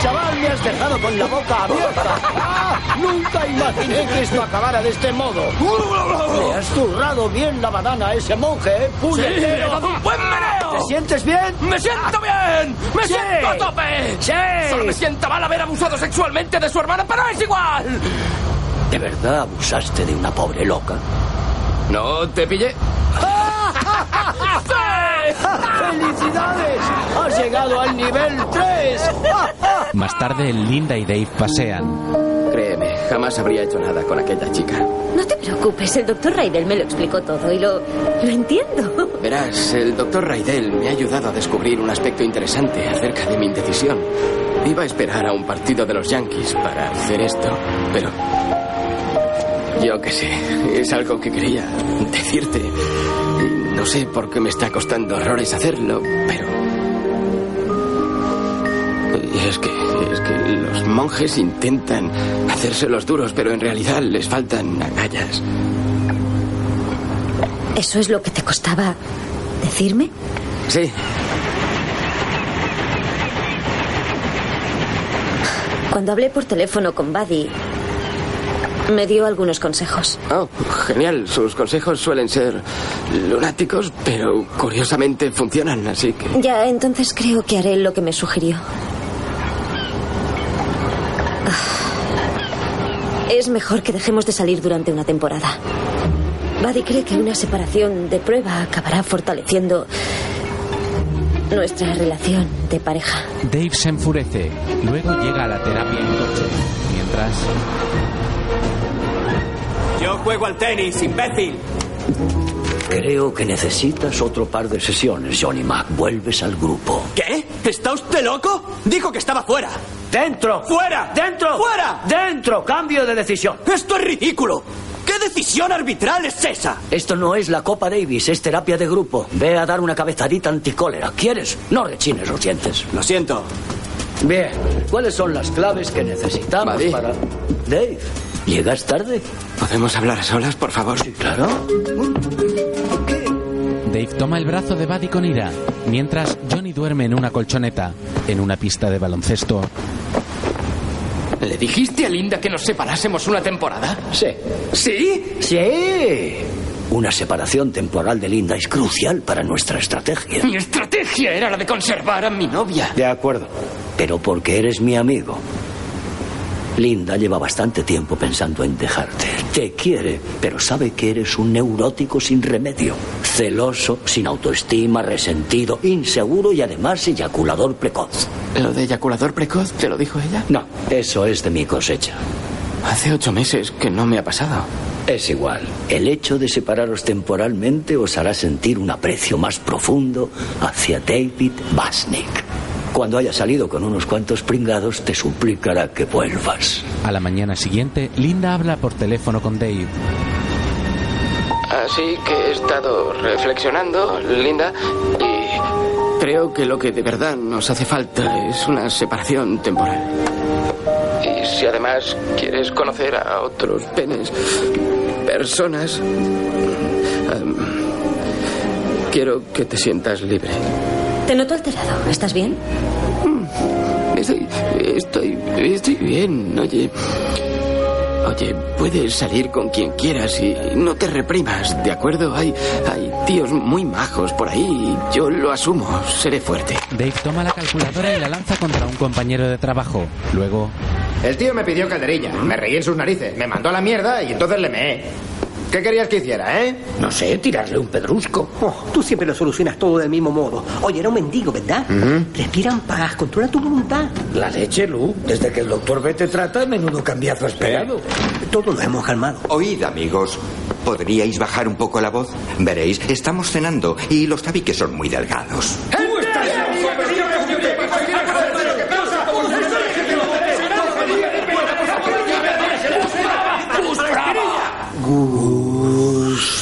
Chaval, me has dejado con la boca abierta. ¡Ah! Nunca imaginé que esto acabara de este modo. Le has zurrado bien la banana a ese monje, ¿eh? ¡Sí! ¡Le he dado un buen meneo! ¿Te sientes bien? ¡Me siento bien! ¡Me Sí. siento a tope! Sí. Solo me sienta mal haber abusado sexualmente de su hermana, pero es igual. ¿De verdad abusaste de una pobre loca? ¿No te pillé? ¡Felicidades! ¡Has llegado al nivel 3! Más tarde, Linda y Dave pasean. Créeme, jamás habría hecho nada con aquella chica. No te preocupes, el doctor Raidel me lo explicó todo y lo, lo entiendo. Verás, el doctor Raidel me ha ayudado a descubrir un aspecto interesante acerca de mi indecisión. Iba a esperar a un partido de los Yankees para hacer esto, pero... Yo qué sé, es algo que quería decirte. No sé por qué me está costando horrores hacerlo, pero... Es que, es que los monjes intentan hacerse los duros, pero en realidad les faltan agallas. ¿Eso es lo que te costaba decirme? Sí, Cuando hablé por teléfono con Buddy, me dio algunos consejos. Oh, genial. Sus consejos suelen ser lunáticos, pero curiosamente funcionan, así que... Ya, entonces creo que haré lo que me sugirió. Ah. Es mejor que dejemos de salir durante una temporada. Buddy cree que una separación de prueba acabará fortaleciendo nuestra relación de pareja. Dave se enfurece. Luego llega a la terapia en coche. Mientras, Yo juego al tenis, imbécil. Creo que necesitas otro par de sesiones, Johnny Mac. Vuelves al grupo. ¿Qué? ¿Está usted loco? Dijo que estaba fuera. ¡Dentro! ¡Fuera! ¡Dentro! ¡Fuera! ¡Dentro! ¡Cambio de decisión! ¡Esto es ridículo! ¿Qué decisión arbitral es esa? Esto no es la Copa Davis, es terapia de grupo. Ve a dar una cabezadita anticólera. ¿Quieres? No rechines los dientes. Lo siento. Bien, ¿cuáles son las claves que necesitamos para... Dave, ¿llegas tarde? ¿Podemos hablar a solas, por favor? Sí, claro. Dave toma el brazo de Buddy con ira, mientras Johnny duerme en una colchoneta, en una pista de baloncesto. ¿Le dijiste a Linda que nos separásemos una temporada? Sí. ¿Sí? Sí. Una separación temporal de Linda es crucial para nuestra estrategia. Mi estrategia era la de conservar a mi novia. De acuerdo. Pero porque eres mi amigo. Linda lleva bastante tiempo pensando en dejarte. Te quiere, pero sabe que eres un neurótico sin remedio. Celoso, sin autoestima, resentido, inseguro y además eyaculador precoz. ¿Lo de eyaculador precoz te lo dijo ella? No, eso es de mi cosecha. Hace ocho meses que no me ha pasado. Es igual. El hecho de separaros temporalmente os hará sentir un aprecio más profundo hacia David Basnick. Cuando haya salido con unos cuantos pringados, te suplicará que vuelvas. A la mañana siguiente, Linda habla por teléfono con Dave. Así que he estado reflexionando, Linda, y creo que lo que de verdad nos hace falta es una separación temporal. Y si además quieres conocer a otros penes, personas, em, quiero que te sientas libre. Te noto alterado. ¿Estás bien? Estoy, estoy, estoy bien, oye. Oye, puedes salir con quien quieras y no te reprimas, ¿de acuerdo? Hay, hay tíos muy majos por ahí y yo lo asumo, seré fuerte. Dave toma la calculadora y la lanza contra un compañero de trabajo. Luego, El tío me pidió calderilla. Me reí en sus narices. Me mandó a la mierda y entonces le meé. ¿Qué querías que hiciera, eh? No sé, tirarle un pedrusco. Oh, tú siempre lo solucionas todo del mismo modo. Oye, era un mendigo, ¿verdad? Respira en paz, controla tu voluntad. La leche, Lu. Desde que el doctor B te trata, menudo cambiazo has pegado. Todos nos hemos calmado. Oíd, amigos. ¿Podríais bajar un poco la voz? Veréis, estamos cenando y los tabiques son muy delgados.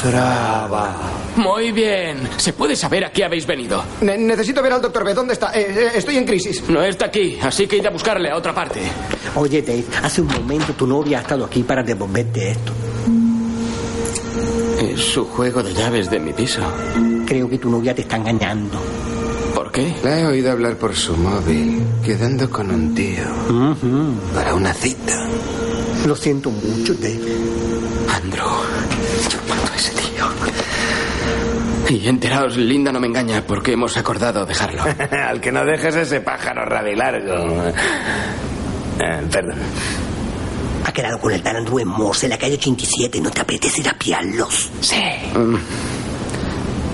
Gusraba. Muy bien. ¿Se puede saber a qué habéis venido? Ne- necesito ver al doctor B. ¿Dónde está? Eh, eh, estoy en crisis. No está aquí, así que id a buscarle a otra parte. Oye, Dave, hace un momento tu novia ha estado aquí para devolverte esto. Es su juego de llaves de mi piso. Creo que tu novia te está engañando. ¿Por qué? La he oído hablar por su móvil, quedando con un tío. Para una cita. Lo siento mucho, Dave. Andrew. Yo mato a ese tío. Y enteraos, Linda no me engaña porque hemos acordado dejarlo. Al que no dejes ese pájaro rabilargo. Eh, perdón. Ha quedado con el tal Andrew en Morse en la calle 87. ¿No te apetece ir a piarlos? Sí. Mm.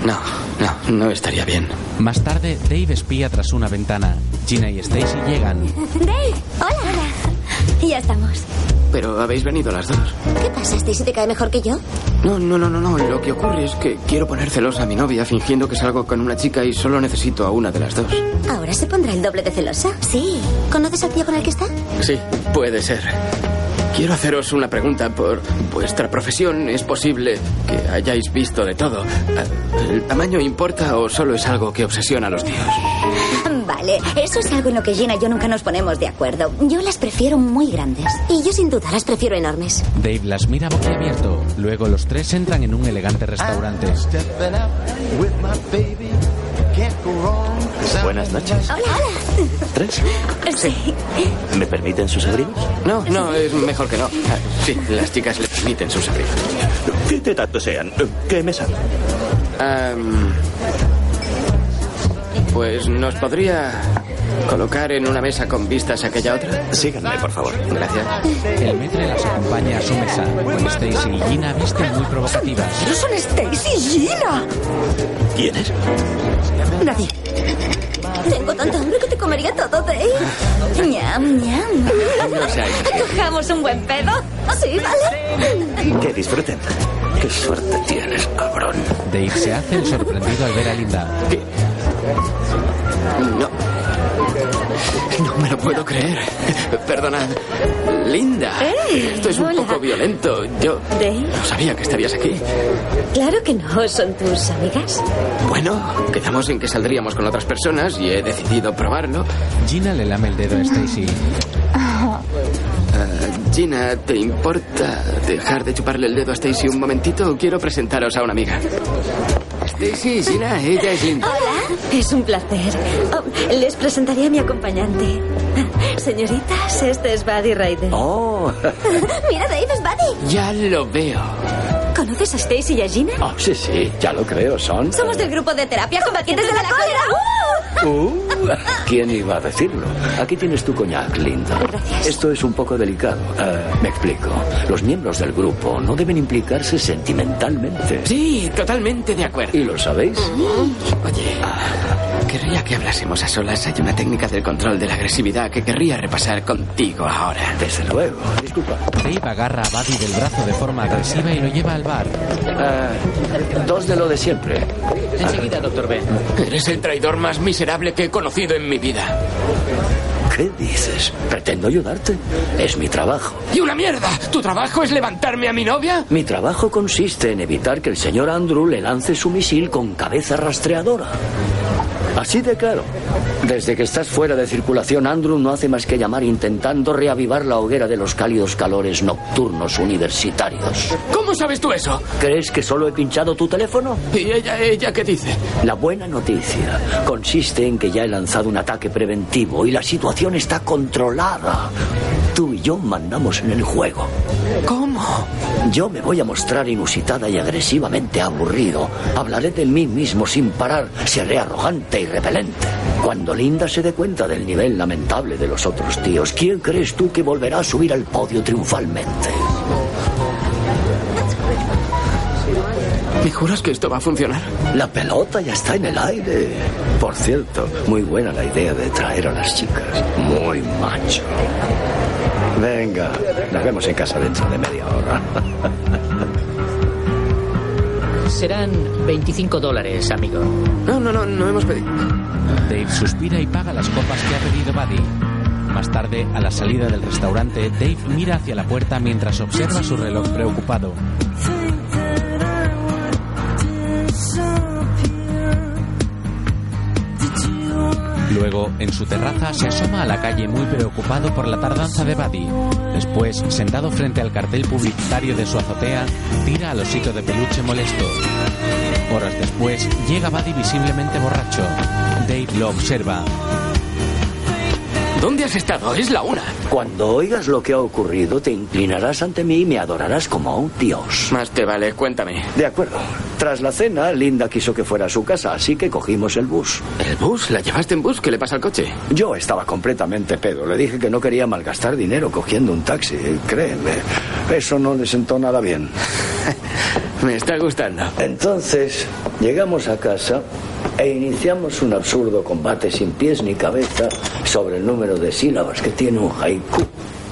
No, no, no estaría bien. más tarde, Dave espía tras una ventana. Gina y Stacy llegan. Dave, hola. Hola. Ya estamos. Pero habéis venido las dos. ¿Qué pasa? ¿Stacy te cae mejor que yo? No, no, no, no, no. Lo que ocurre es que quiero poner celosa a mi novia fingiendo que salgo con una chica y solo necesito a una de las dos. ¿Ahora se pondrá el doble de celosa? Sí. ¿Conoces al tío con el que está? Sí, puede ser. Quiero haceros una pregunta por vuestra profesión. ¿Es posible que hayáis visto de todo? ¿El tamaño importa o solo es algo que obsesiona a los tíos? Vale, eso es algo en lo que Gina y yo nunca nos ponemos de acuerdo. Yo las prefiero muy grandes. Y yo sin duda las prefiero enormes. Dave las mira boquiabierto. Luego los tres entran en un elegante restaurante. Buenas noches. Hola, hola. ¿Tres? Sí. ¿Me permiten sus abrigos? No, no, es mejor que no. Ah, Sí, las chicas le permiten sus abrigos. ¿Qué de tanto sean? ¿Qué mesa? Am, pues nos podría colocar en una mesa con vistas a aquella otra. Síganme, por favor. Gracias. El metre las acompaña a su mesa, con Stacy y Gina visten muy provocativas. ¡No son Stacy y Gina! ¿Quién es? Nadie. Tengo tanta hambre que te comería todo, Dave. Ñam, ñam. No seáis así. Cojamos un buen pedo. Sí, ¿vale? Que disfruten. Qué suerte tienes, cabrón. Dave se hace el sorprendido al ver a Linda. No. No me lo puedo creer. Perdonad. Linda. Esto es un hola. poco violento. Yo Dave, no sabía que estarías aquí. claro que no. ¿Son tus amigas? Bueno, quedamos en que saldríamos con otras personas y he decidido probarlo. Gina le lame el dedo a Stacy. Ah, Gina, ¿te importa dejar de chuparle el dedo a Stacy un momentito? Quiero presentaros a una amiga. Stacy, Gina, ella es Linda. Hola. Es un placer. Oh, les presentaré a mi acompañante. Señoritas, este es Buddy Ryder. Oh, Mira, Dave, es Buddy. Ya lo veo. ¿Conoces a Stacy y a Gina? oh, sí, sí, ya lo creo, son. Somos del grupo de terapia combatientes de la cólera. Uh, ¿Quién iba a decirlo? Aquí tienes tu coñac, Linda. Esto es un poco delicado. Eh, me explico. Los miembros del grupo no deben implicarse sentimentalmente. Sí, totalmente de acuerdo. ¿Y lo sabéis? Oye, querría que hablásemos a solas. Hay una técnica del control de la agresividad que querría repasar contigo ahora. Desde luego. Disculpa. Dave agarra a Buddy del brazo de forma agresiva y lo lleva al bar. Eh, dos de lo de siempre. Enseguida, doctor B. Eres el traidor más miserable que he conocido en mi vida. ¿Qué dices? Pretendo ayudarte. Es mi trabajo. ¡Y una mierda! ¿Tu trabajo es levantarme a mi novia? Mi trabajo consiste en evitar que el señor Andrew le lance su misil con cabeza rastreadora. Así de claro. Desde que estás fuera de circulación, Andrew no hace más que llamar intentando reavivar la hoguera de los cálidos calores nocturnos universitarios. ¿Cómo sabes tú eso? ¿Crees que solo he pinchado tu teléfono? ¿Y ella, ella qué dice? La buena noticia consiste en que ya he lanzado un ataque preventivo y la situación está controlada. Tú y yo mandamos en el juego. ¿Cómo? Yo me voy a mostrar inusitada y agresivamente aburrido. Hablaré de mí mismo sin parar. Seré arrogante y repelente. Cuando Linda se dé cuenta del nivel lamentable de los otros tíos, ¿quién crees tú que volverá a subir al podio triunfalmente? ¿Me juras que esto va a funcionar? La pelota ya está en el aire. Por cierto, muy buena la idea de traer a las chicas. Muy macho. Venga, nos vemos en casa dentro de media hora. Serán 25 dólares, amigo. No, no, no, no hemos pedido. Dave suspira y paga las copas que ha pedido Buddy. Más tarde, a la salida del restaurante, Dave mira hacia la puerta mientras observa su reloj preocupado. Luego, en su terraza, se asoma a la calle muy preocupado por la tardanza de Buddy. Después, sentado frente al cartel publicitario de su azotea, tira al osito de peluche molesto. Horas después, llega Buddy visiblemente borracho. Dave lo observa. ¿Dónde has estado? Es la una. Cuando oigas lo que ha ocurrido, te inclinarás ante mí y me adorarás como a un dios. Más te vale, cuéntame. De acuerdo. Tras la cena, Linda quiso que fuera a su casa, así que cogimos el bus. ¿El bus? ¿La llevaste en bus? ¿Qué le pasa al coche? Yo estaba completamente pedo. Le dije que no quería malgastar dinero cogiendo un taxi. Créeme, eso no le sentó nada bien. Me está gustando. Entonces, llegamos a casa e iniciamos un absurdo combate sin pies ni cabeza sobre el número de sílabas que tiene un haiku.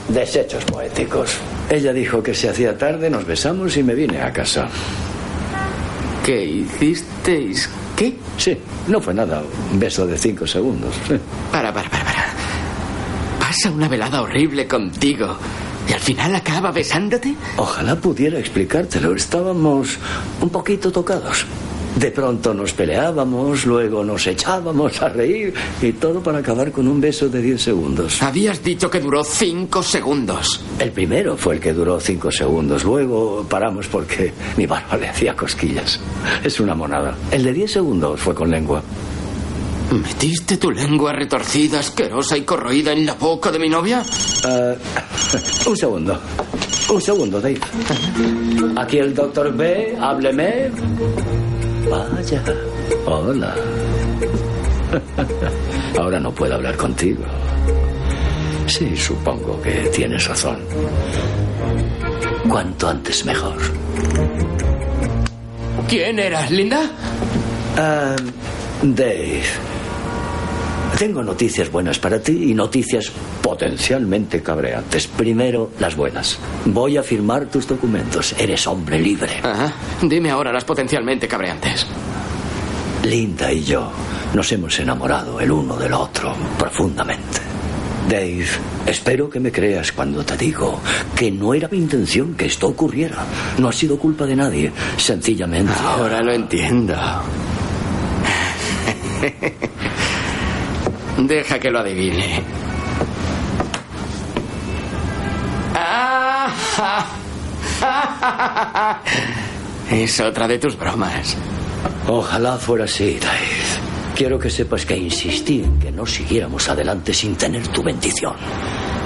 Desechos poéticos. Ella dijo que se hacía tarde, nos besamos y me vine a casa. ¿Qué hicisteis? ¿Qué? Sí, no fue nada. Un beso de cinco segundos. sí. Para, para, para, para. Pasa una velada horrible contigo. ¿Y al final acaba besándote? Ojalá pudiera explicártelo. Estábamos un poquito tocados. De pronto nos peleábamos, luego nos echábamos a reír y todo para acabar con un beso de 10 segundos. Habías dicho que duró cinco segundos. El primero fue el que duró 5 segundos, luego paramos porque mi barba le hacía cosquillas. Es una monada. El de 10 segundos fue con lengua. ¿Metiste tu lengua retorcida, asquerosa y corroída en la boca de mi novia? Ah, un segundo. Un segundo, Dave. Aquí el doctor B, hábleme. Vaya. Hola. Ahora no puedo hablar contigo. Sí, supongo que tienes razón. Cuanto antes mejor. ¿Quién eras, Linda? Ah, Dave. Tengo noticias buenas para ti y noticias potencialmente cabreantes. Primero, las buenas. Voy a firmar tus documentos. Eres hombre libre. Ajá. Dime ahora las potencialmente cabreantes. Linda y yo nos hemos enamorado el uno del otro profundamente. Dave, espero que me creas cuando te digo que no era mi intención que esto ocurriera. No ha sido culpa de nadie. Sencillamente. Ahora lo entiendo. Deja que lo adivine. Es otra de tus bromas. Ojalá fuera así, Dave. Quiero que sepas que insistí en que no siguiéramos adelante sin tener tu bendición.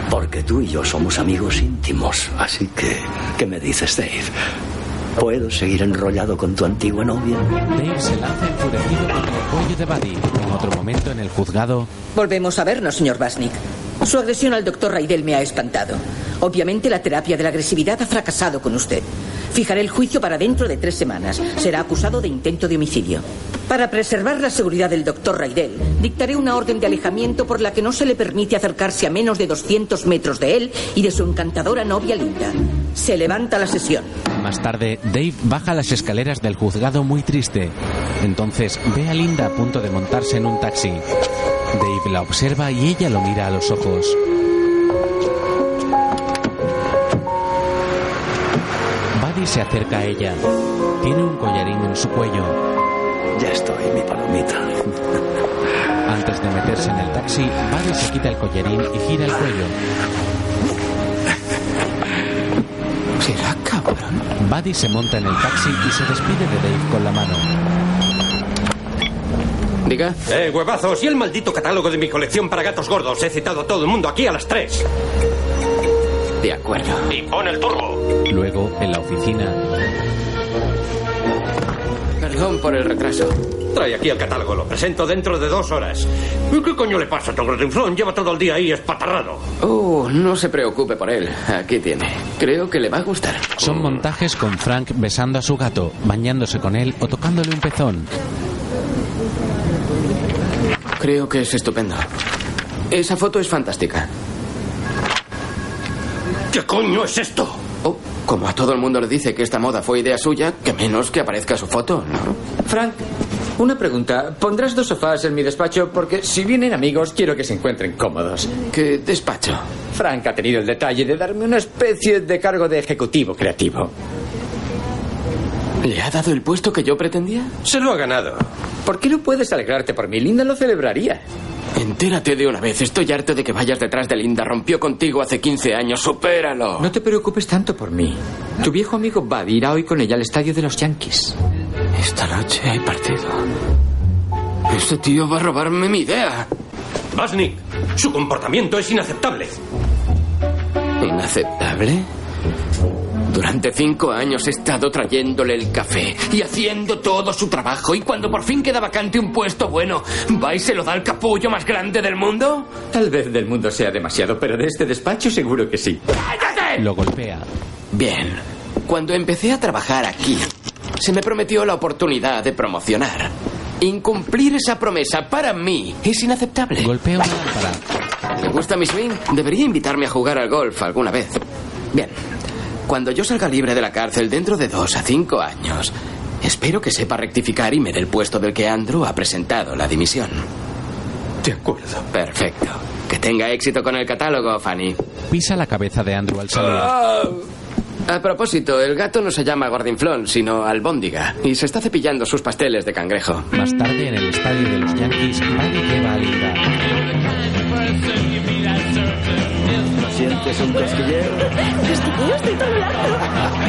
Porque tú y yo somos amigos íntimos. Así que, ¿qué me dices, Dave? ¿Puedo seguir enrollado con tu antigua novia? Dave se lanza enfurecido contra el cuello de Buddy. En otro momento, en el juzgado, Volvemos a vernos, señor Basnick. Su agresión al doctor Raidel me ha espantado. Obviamente la terapia de la agresividad ha fracasado con usted. Fijaré el juicio para dentro de tres semanas. Será acusado de intento de homicidio. Para preservar la seguridad del doctor Raidel, dictaré una orden de alejamiento por la que no se le permite acercarse a menos de 200 metros de él y de su encantadora novia Linda. Se levanta la sesión. Más tarde, Dave baja las escaleras del juzgado muy triste. Entonces ve a Linda a punto de montarse en un taxi. Dave la observa y ella lo mira a los ojos. Buddy se acerca a ella. Tiene un collarín en su cuello. Ya estoy, mi palomita. Antes de meterse en el taxi, Buddy se quita el collarín y gira el cuello. Será cabrón. Buddy se monta en el taxi y se despide de Dave con la mano. Diga. Eh, huevazos, y el maldito catálogo de mi colección para gatos gordos. He citado a todo el mundo aquí a las tres. De acuerdo. Y pon el turbo. Luego, en la oficina, Perdón por el retraso. Trae aquí el catálogo, lo presento dentro de dos horas. ¿Y qué coño le pasa a Tom Redinflón? Lleva todo el día ahí espatarrado. Oh, no se preocupe por él. Aquí tiene. Creo que le va a gustar. son montajes con Frank besando a su gato, bañándose con él o tocándole un pezón. Creo que es estupendo. Esa foto es fantástica. ¿Qué coño es esto? Oh, como a todo el mundo le dice que esta moda fue idea suya, que menos que aparezca su foto, ¿no? Frank, una pregunta. ¿Pondrás dos sofás en mi despacho? Porque si vienen amigos, quiero que se encuentren cómodos. ¿Qué despacho? Frank ha tenido el detalle de darme una especie de cargo de ejecutivo creativo. ¿Le ha dado el puesto que yo pretendía? Se lo ha ganado. ¿Por qué no puedes alegrarte por mí? Linda lo celebraría. Entérate de una vez. Estoy harto de que vayas detrás de Linda. Rompió contigo hace 15 años. Supéralo. No te preocupes tanto por mí. Tu viejo amigo Buddy irá hoy con ella al estadio de los Yankees. Esta noche hay partido. Este tío va a robarme mi idea. Basnick, su comportamiento es inaceptable. ¿Inaceptable? Durante cinco años he estado trayéndole el café y haciendo todo su trabajo y cuando por fin queda vacante un puesto bueno, ¿va y se lo da al capullo más grande del mundo? Tal vez del mundo sea demasiado, pero de este despacho seguro que sí. Lo golpea. Bien, cuando empecé a trabajar aquí, se me prometió la oportunidad de promocionar. Incumplir esa promesa para mí es inaceptable. Golpea una lámpara. ¿Le gusta mi swing? Debería invitarme a jugar al golf alguna vez. Bien, cuando yo salga libre de la cárcel dentro de dos a cinco años, espero que sepa rectificar y me dé el puesto del que Andrew ha presentado la dimisión. De acuerdo. Perfecto. Que tenga éxito con el catálogo, Fanny. Pisa la cabeza de Andrew al salir. A propósito, el gato no se llama Gordinflón, sino Albóndiga, y se está cepillando sus pasteles de cangrejo. Más tarde, en el estadio de los Yankees, Buddy lleva a Linda. ¿No sientes un cosquilleo? Cosquilleos de todo lado.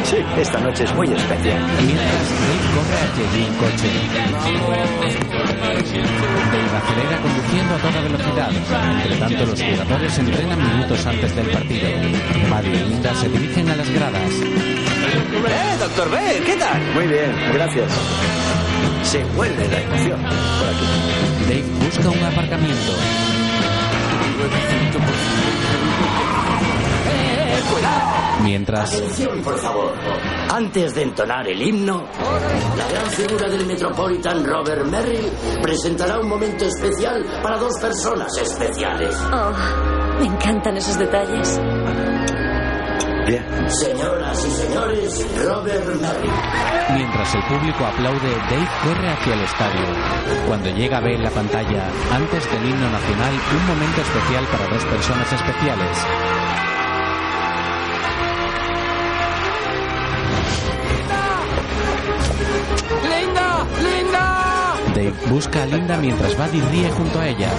Sí, esta noche es muy especial. Mientras, Dave corre hacia allí en coche. Dave acelera conduciendo a toda velocidad. Entre tanto, los jugadores entrenan minutos antes del partido. Buddy y Linda se dirigen a las gradas. ¡Eh, doctor B! ¿Qué tal? Muy bien, gracias. Se huele la emoción por aquí. Dave busca un aparcamiento. Mientras, Atención, por favor. Antes de entonar el himno, la gran figura del Metropolitan Robert Merrill presentará un momento especial para dos personas especiales. Oh, me encantan esos detalles. Señoras y señores, Robert Merrill. mientras el público aplaude, Dave corre hacia el estadio. Cuando llega ve en la pantalla, antes del himno nacional, un momento especial para dos personas especiales. ¡Linda! ¡Linda! Dave busca a Linda mientras Buddy ríe junto a ella.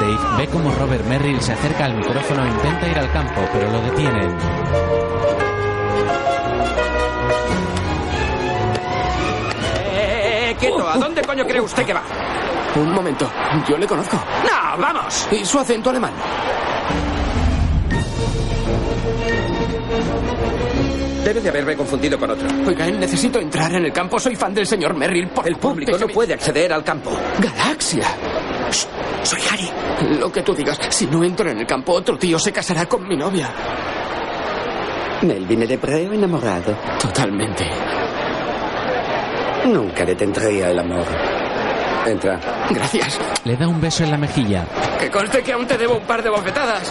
Dave ve como Robert Merrill se acerca al micrófono e intenta ir al campo, pero lo detienen. ¡Eh, quieto! ¿A dónde coño cree usted que va? Un momento, yo le conozco. ¡No, vamos! ¿Y su acento alemán? Debe de haberme confundido con otro. Oiga, necesito entrar en el campo. Soy fan del señor Merrill. Por el público no puede acceder al campo. ¡Galaxia! Shh, soy Harry. Lo que tú digas. Si no entro en el campo, otro tío se casará con mi novia. Melvin hebreo enamorado. Totalmente. Nunca detendría el amor. Entra. Gracias. Le da un beso en la mejilla. Que conste que aún te debo un par de bofetadas.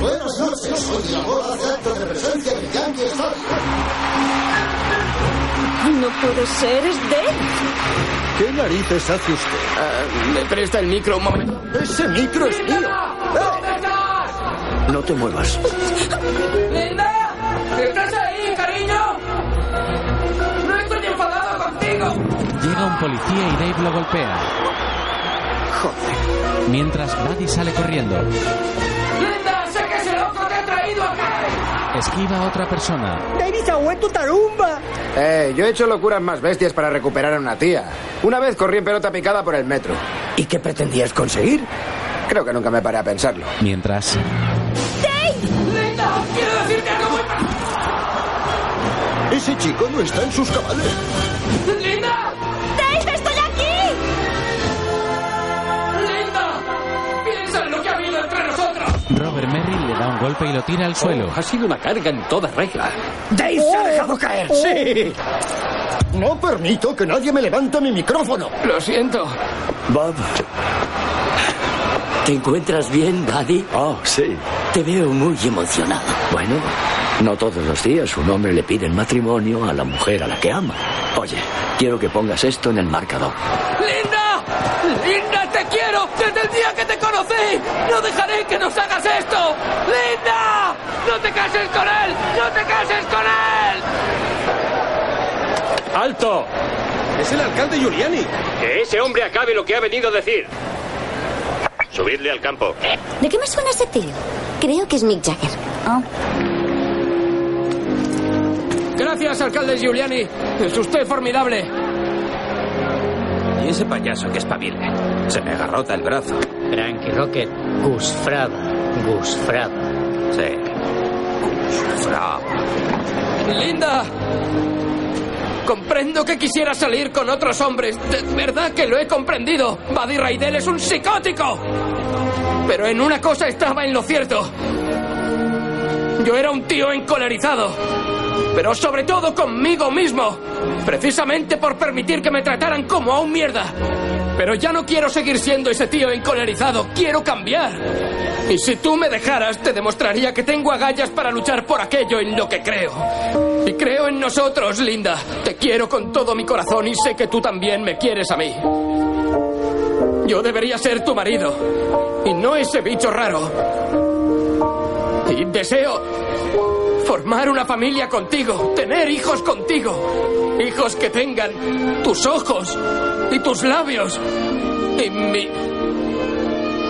Buenas noches, soy la bola de acto de presencia del Yankee Stadium. No puede ser, es Dave. ¿Qué narices hace usted? Ah, ¿Me presta el micro un momento? Ese micro es mío. No te muevas. ¡Linda! ¿Estás ahí, cariño? ¡No estoy enfadado contigo! Llega un policía y Dave lo golpea. Mientras Buddy sale corriendo, ¡Linda! Esquiva a otra persona. David se ha vuelto tarumba. Eh, yo he hecho locuras más bestias para recuperar a una tía. Una vez corrí en pelota picada por el metro. ¿Y qué pretendías conseguir? Creo que nunca me paré a pensarlo. Mientras, ¡Linda! ¡Quiero decirte algo muy... Ese chico no está en sus cabales. ¡Linda! Da un golpe y lo tira al suelo. ha sido una carga en toda regla. Dave se ha dejado caer. ¡Sí! No permito que nadie me levante mi micrófono. Lo siento. Bob. ¿Te encuentras bien, Buddy? Oh, sí. Te veo muy emocionado. Bueno, no todos los días un hombre le pide en matrimonio a la mujer a la que ama. Oye, quiero que pongas esto en el marcador. ¡Linda! ¡Linda, te quiero! ¡Desde el día que te ¡No dejaré que nos hagas esto! ¡Linda! ¡No te cases con él! ¡No te cases con él! ¡Alto! Es el alcalde Giuliani. Que ese hombre acabe lo que ha venido a decir. Subidle al campo. ¿De qué me suena ese tío? Creo que es Mick Jagger. Oh. Gracias, alcalde Giuliani. Es usted formidable. Y ese payaso que espabile. Se me agarrota el brazo. Frankie Rocket, Gus Fraba, Gus Fraba. Sí. Fra. Linda. Comprendo que quisiera salir con otros hombres. De verdad que lo he comprendido. Buddy Raidel es un psicótico. Pero en una cosa estaba en lo cierto. Yo era un tío encolerizado. Pero sobre todo conmigo mismo. Precisamente por permitir que me trataran como a un mierda. Pero ya no quiero seguir siendo ese tío encolerizado. Quiero cambiar. Y si tú me dejaras, te demostraría que tengo agallas para luchar por aquello en lo que creo. Y creo en nosotros, Linda. Te quiero con todo mi corazón y sé que tú también me quieres a mí. Yo debería ser tu marido. Y no ese bicho raro. Y deseo formar una familia contigo, tener hijos contigo. Hijos que tengan tus ojos y tus labios y mi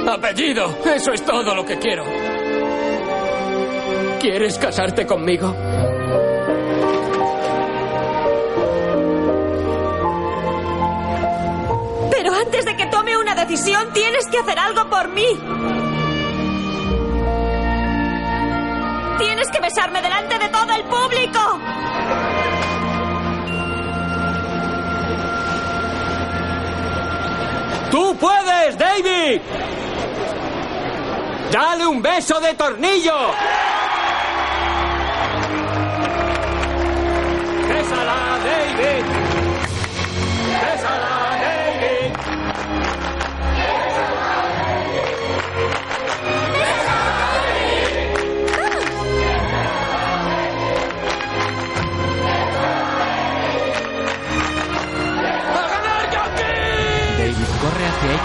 apellido. Eso es todo lo que quiero. ¿Quieres casarte conmigo? Pero antes de que tome una decisión, tienes que hacer algo por mí. Tienes que besarme delante de todo el público. ¡Tú puedes, David! ¡Dale un beso de tornillo!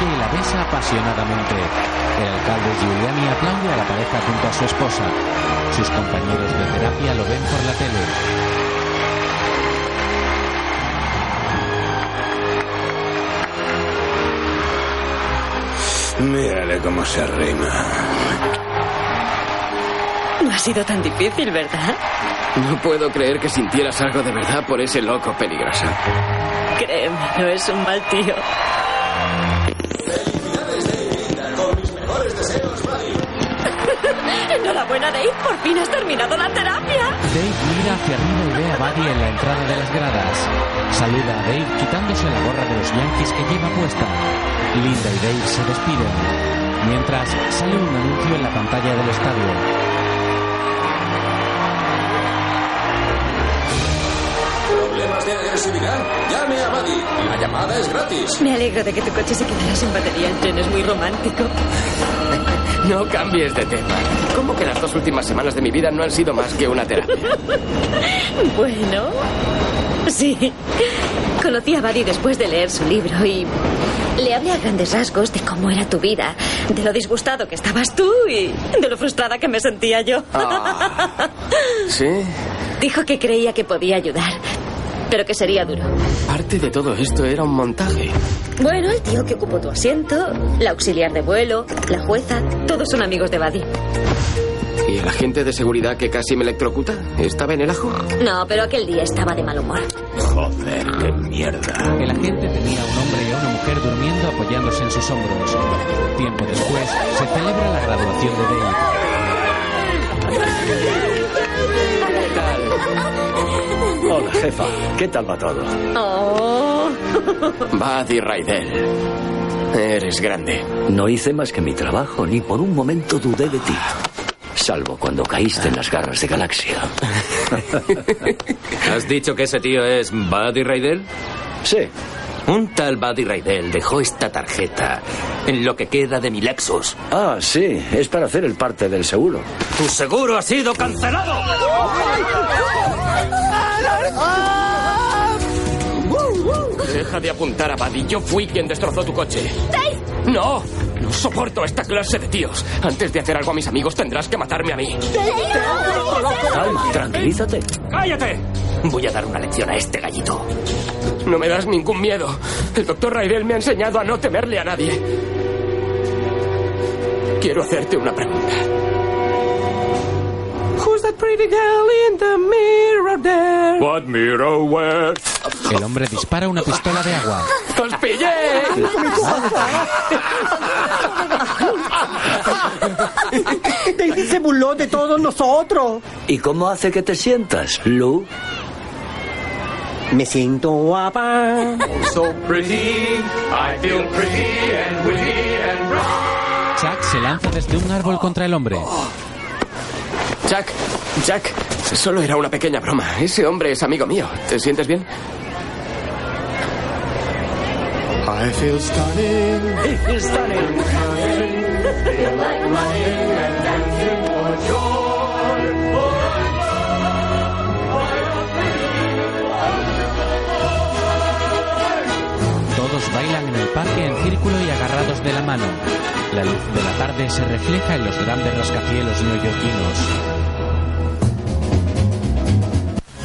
Y la besa apasionadamente. El alcalde Giuliani aplaude a la pareja junto a su esposa. Sus compañeros de terapia lo ven por la tele. Mírale cómo se arrima. No ha sido tan difícil, ¿verdad? No puedo creer que sintieras algo de verdad por ese loco peligroso. Créeme, no es un mal tío. Enhorabuena, Dave. Por fin has terminado la terapia. Dave mira hacia arriba y ve a Buddy en la entrada de las gradas. Saluda a Dave quitándose la gorra de los Yankees que lleva puesta. Linda y Dave se despiden. Mientras sale un anuncio en la pantalla del estadio. De agresividad? Llame a Buddy. La llamada es gratis. Me alegro de que tu coche se quedara sin batería. El tren es muy romántico. No cambies de tema. ¿Cómo que las dos últimas semanas de mi vida no han sido más que una terapia? Bueno, sí. Conocí a Buddy después de leer su libro y le hablé a grandes rasgos de cómo era tu vida, de lo disgustado que estabas tú y de lo frustrada que me sentía yo. ¿Sí? Dijo que creía que podía ayudar, pero que sería duro. Parte de todo esto era un montaje. Bueno, el tío que ocupó tu asiento, la auxiliar de vuelo, la jueza, todos son amigos de Buddy. ¿Y el agente de seguridad que casi me electrocuta? ¿Estaba en el ajo? No, pero aquel día estaba de mal humor. Joder, qué mierda. El agente tenía a un hombre y a una mujer durmiendo apoyándose en sus hombros. Tiempo después se celebra la graduación de Dave. Hola, jefa. ¿Qué tal va todo? Oh. Buddy Raidel. Eres grande. No hice más que mi trabajo, ni por un momento dudé de ti. Salvo cuando caíste en las garras de Galaxia. ¿Has dicho que ese tío es Buddy Raidel? Sí. Un tal Buddy Raidel dejó esta tarjeta en lo que queda de mi Lexus. Ah, sí. Es para hacer el parte del seguro. ¡Tu seguro ha sido cancelado! Deja de apuntar a Buddy. Yo fui quien destrozó tu coche. ¡No! Soporto esta clase de tíos. Antes de hacer algo a mis amigos tendrás que matarme a mí. Calma, tranquilízate. ¡Cállate! Voy a dar una lección a este gallito. No me das ningún miedo. El doctor Raidel me ha enseñado a no temerle a nadie. Quiero hacerte una pregunta. Pretty girl in the mirror there? What mirror where? El hombre dispara una pistola de agua. ¡Os pillé! David se burló de todos nosotros. ¿Y cómo hace que te sientas, Lou? Me siento guapa. So pretty, I feel pretty and witty and bright. Chuck se lanza desde un árbol contra el hombre. Jack, Jack, solo era una pequeña broma. Ese hombre es amigo mío. ¿Te sientes bien? I feel stunning. I feel stunning. Feel like running and dancing for joy. Todos bailan en el parque en círculo y agarrados de la mano. La luz de la tarde se refleja en los grandes rascacielos neoyorquinos.